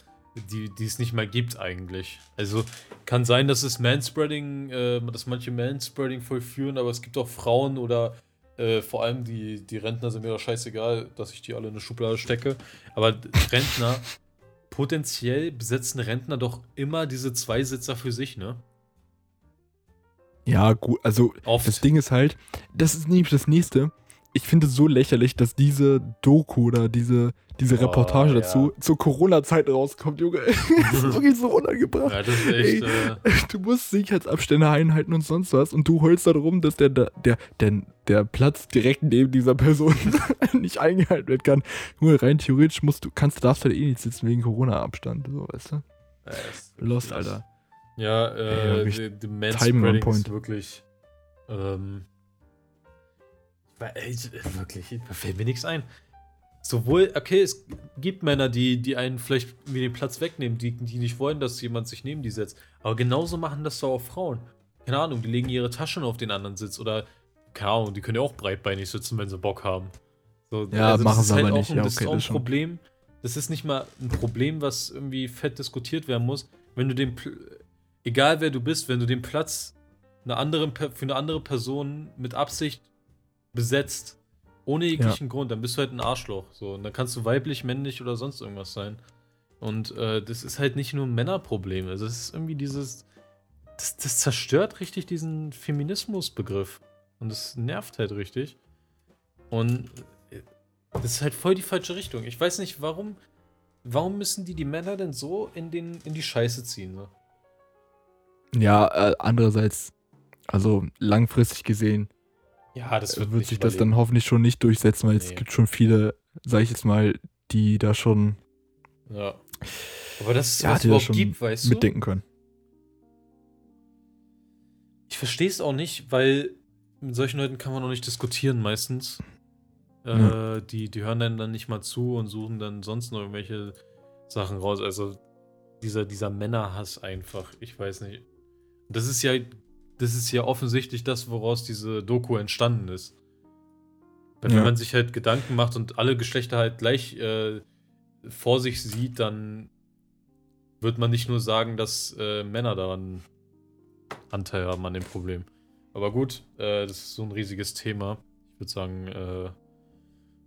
die, die es nicht mal gibt eigentlich. Also kann sein, dass es Manspreading, äh, dass manche Manspreading vollführen, aber es gibt auch Frauen oder äh, vor allem die, die Rentner sind mir doch scheißegal, dass ich die alle in eine Schublade stecke. Aber Rentner, potenziell besetzen Rentner doch immer diese Zweisitzer für sich, ne? Ja, gut, also Oft. Das Ding ist halt, das ist nämlich das nächste. Ich finde es so lächerlich, dass diese Doku oder diese, diese Oh, Reportage ja. dazu zur Corona-Zeit rauskommt, Junge. das ist wirklich so unangebracht. ja, das ist echt. Ey. Äh, Du musst Sicherheitsabstände einhalten und sonst was und du heulst darum, dass der, der, der, der, Platz direkt neben dieser Person nicht eingehalten werden kann. Junge, rein theoretisch musst du, kannst, darfst du da eh nicht sitzen wegen Corona-Abstand, so, weißt du? ja, Lost, Alter. Ja, äh, on Manspreading point. ist wirklich. Ähm, weil, ey, wirklich, da fällt mir nichts ein. Sowohl, okay, es gibt Männer, die, die einen vielleicht wie den Platz wegnehmen, die, die nicht wollen, dass jemand sich neben die setzt. Aber genauso machen das doch auch Frauen. Keine Ahnung, die legen ihre Taschen auf den anderen Sitz oder, keine Ahnung, die können ja auch breitbeinig sitzen, wenn sie Bock haben. So, Ja, machen das ist sie halt aber auch nicht. Ein, Ja, das okay, ist auch ein das. Problem. Das ist nicht mal ein Problem, was irgendwie fett diskutiert werden muss. Wenn du den, Pl- egal wer du bist, wenn du den Platz einer anderen, für eine andere Person mit Absicht besetzt, ohne jeglichen Grund, dann bist du halt ein Arschloch. So, und dann kannst du weiblich, männlich oder sonst irgendwas sein. Und äh, das ist halt nicht nur ein Männerproblem. Also, es ist irgendwie dieses. Das, das zerstört richtig diesen Feminismusbegriff. Und das nervt halt richtig. Und äh, das ist halt voll die falsche Richtung. Ich weiß nicht, warum. Warum müssen die die Männer denn so in, den, in die Scheiße ziehen? Ne? Ja, äh, andererseits, also langfristig gesehen, Ja, das wird, wird nicht sich das dann hoffentlich schon nicht durchsetzen, weil es Nee. gibt schon viele, sag ich jetzt mal, die da schon Ja. Aber dass es Ja, was die da überhaupt schon gibt, weißt du? mitdenken können. Ich verstehe es auch nicht, weil mit solchen Leuten kann man auch nicht diskutieren meistens. Äh, Ja. die, die hören dann, dann nicht mal zu und suchen dann sonst noch irgendwelche Sachen raus. Also dieser, dieser Männerhass einfach, ich weiß nicht. Das ist ja, das ist ja offensichtlich das, woraus diese Doku entstanden ist. Wenn Ja. man sich halt Gedanken macht und alle Geschlechter halt gleich äh, vor sich sieht, dann wird man nicht nur sagen, dass äh, Männer daran Anteil haben an dem Problem. Aber gut, äh, das ist so ein riesiges Thema. Ich würde sagen, äh,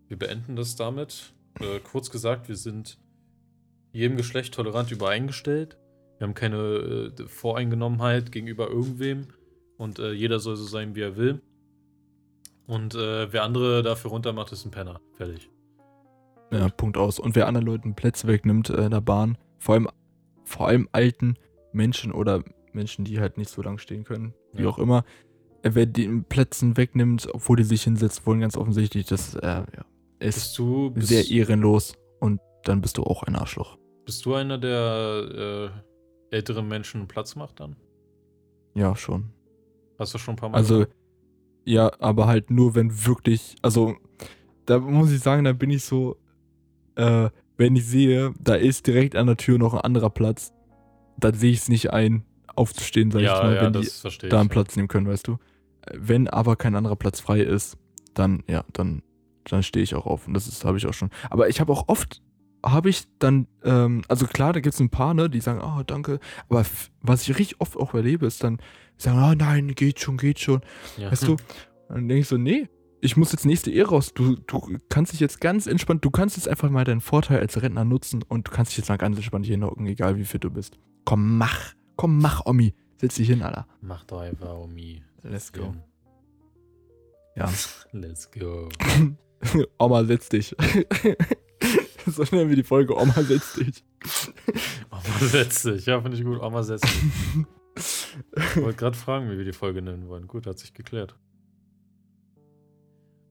wir beenden das damit. Äh, kurz gesagt, wir sind jedem Geschlecht tolerant übereingestellt. Wir haben keine äh, Voreingenommenheit gegenüber irgendwem. Und äh, jeder soll so sein, wie er will. Und äh, wer andere dafür runtermacht, ist ein Penner. Fertig. Ja, Punkt aus. Und wer anderen Leuten Plätze wegnimmt äh, in der Bahn, vor allem, vor allem alten Menschen oder Menschen, die halt nicht so lang stehen können, wie Ja. auch immer, äh, wer den Plätzen wegnimmt, obwohl die sich hinsetzt wollen, ganz offensichtlich, das äh, ja, ist Bist du, bist, sehr ehrenlos und dann bist du auch ein Arschloch. bist du einer, der äh, älteren Menschen Platz macht dann? Ja, schon. Hast du schon ein paar Mal Also, gemacht? ja, aber halt nur, wenn wirklich, also, da muss ich sagen, da bin ich so, äh, wenn ich sehe, da ist direkt an der Tür noch ein anderer Platz, dann sehe ich es nicht ein, aufzustehen, sag ich ja, mal, ja, wenn die da einen ich. Platz nehmen können, weißt du. Wenn aber kein anderer Platz frei ist, dann, ja, dann, dann stehe ich auch auf. Und das habe ich auch schon. Aber ich habe auch oft, habe ich dann, ähm, also klar, da gibt es ein paar, ne, die sagen, oh, danke. Aber was ich richtig oft auch erlebe, ist dann, sagen, oh nein, geht schon, geht schon. Ja. Weißt du? Und dann denke ich so, nee, ich muss jetzt nächste Ehe raus. Du, du kannst dich jetzt ganz entspannt, du kannst jetzt einfach mal deinen Vorteil als Rentner nutzen und du kannst dich jetzt mal ganz entspannt hier hocken, egal wie fit du bist. Komm, mach. Komm, mach, Omi. Setz dich hin, Alter. Mach doch einfach Omi. Let's go. Ja. Let's go. Oma, setz dich. so nennen wir die Folge Oma, setz dich. Oma setzt sich. Ja, finde ich gut. Oma setzt sich. Ich wollte gerade fragen, wie wir die Folge nennen wollen. Gut, hat sich geklärt.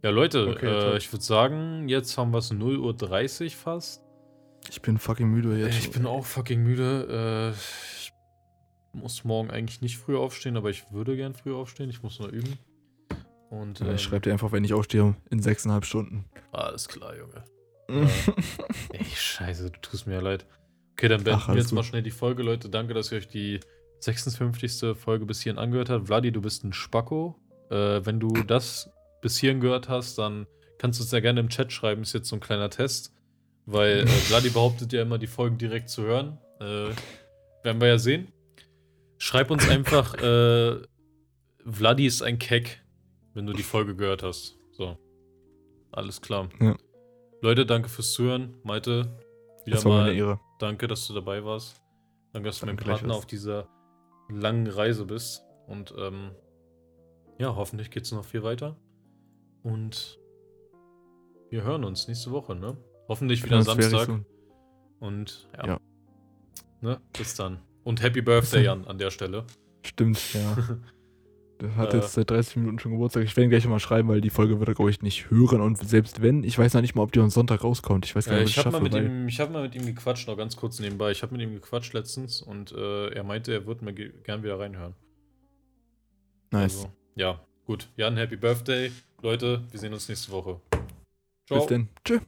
Ja, Leute, Okay, äh, ich würde sagen, jetzt haben wir es 0.30 Uhr fast. Ich bin fucking müde jetzt. Ich bin auch fucking müde. Äh, ich muss morgen eigentlich nicht früh aufstehen, aber ich würde gern früh aufstehen. Ich muss nur üben. Und, Ja, ähm, ich schreibe dir einfach, wenn ich aufstehe, in sechseinhalb Stunden. Alles klar, Junge. Ey, scheiße, du tust mir ja leid. Okay, dann beenden Ach, wir jetzt mal gut. schnell die Folge, Leute. Danke, dass ihr euch die 56. Folge bis hierhin angehört habt. Vladi, du bist ein Spacko. Äh, wenn du das bis hierhin gehört hast, dann kannst du es ja gerne im Chat schreiben. Ist jetzt so ein kleiner Test. Weil äh, Vladi behauptet ja immer, die Folgen direkt zu hören. Äh, werden wir ja sehen. Schreib uns einfach, äh, Vladi ist ein Keck, wenn du die Folge gehört hast. So. Alles klar. Ja. Leute, danke fürs Zuhören. Malte, wieder Das war mal danke, dass du dabei warst. Danke, dass du mein Partner auf dieser langen Reise bist. Und ähm, ja, hoffentlich geht es noch viel weiter. Und wir hören uns nächste Woche, ne? Hoffentlich wieder Samstag. Und ja. Ja. Ne? Bis dann. Und Happy Birthday, Jan, an der Stelle. Stimmt, ja. Der hat Äh. jetzt seit 30 Minuten schon Geburtstag. Ich werde ihn gleich mal schreiben, weil die Folge wird er, glaube ich, nicht hören. Und selbst wenn, ich weiß noch nicht mal, ob die am Sonntag rauskommt. Ich weiß gar Äh, nicht, ob ich habe mal, mit ihm- ich hab mal mit ihm gequatscht, noch ganz kurz nebenbei. Ich habe mit ihm gequatscht letztens und äh, er meinte, er würde mir ge- gern wieder reinhören. Nice. Also, ja, gut. Jan, Happy Birthday. Leute, wir sehen uns nächste Woche. Ciao. Bis denn. Tschüss.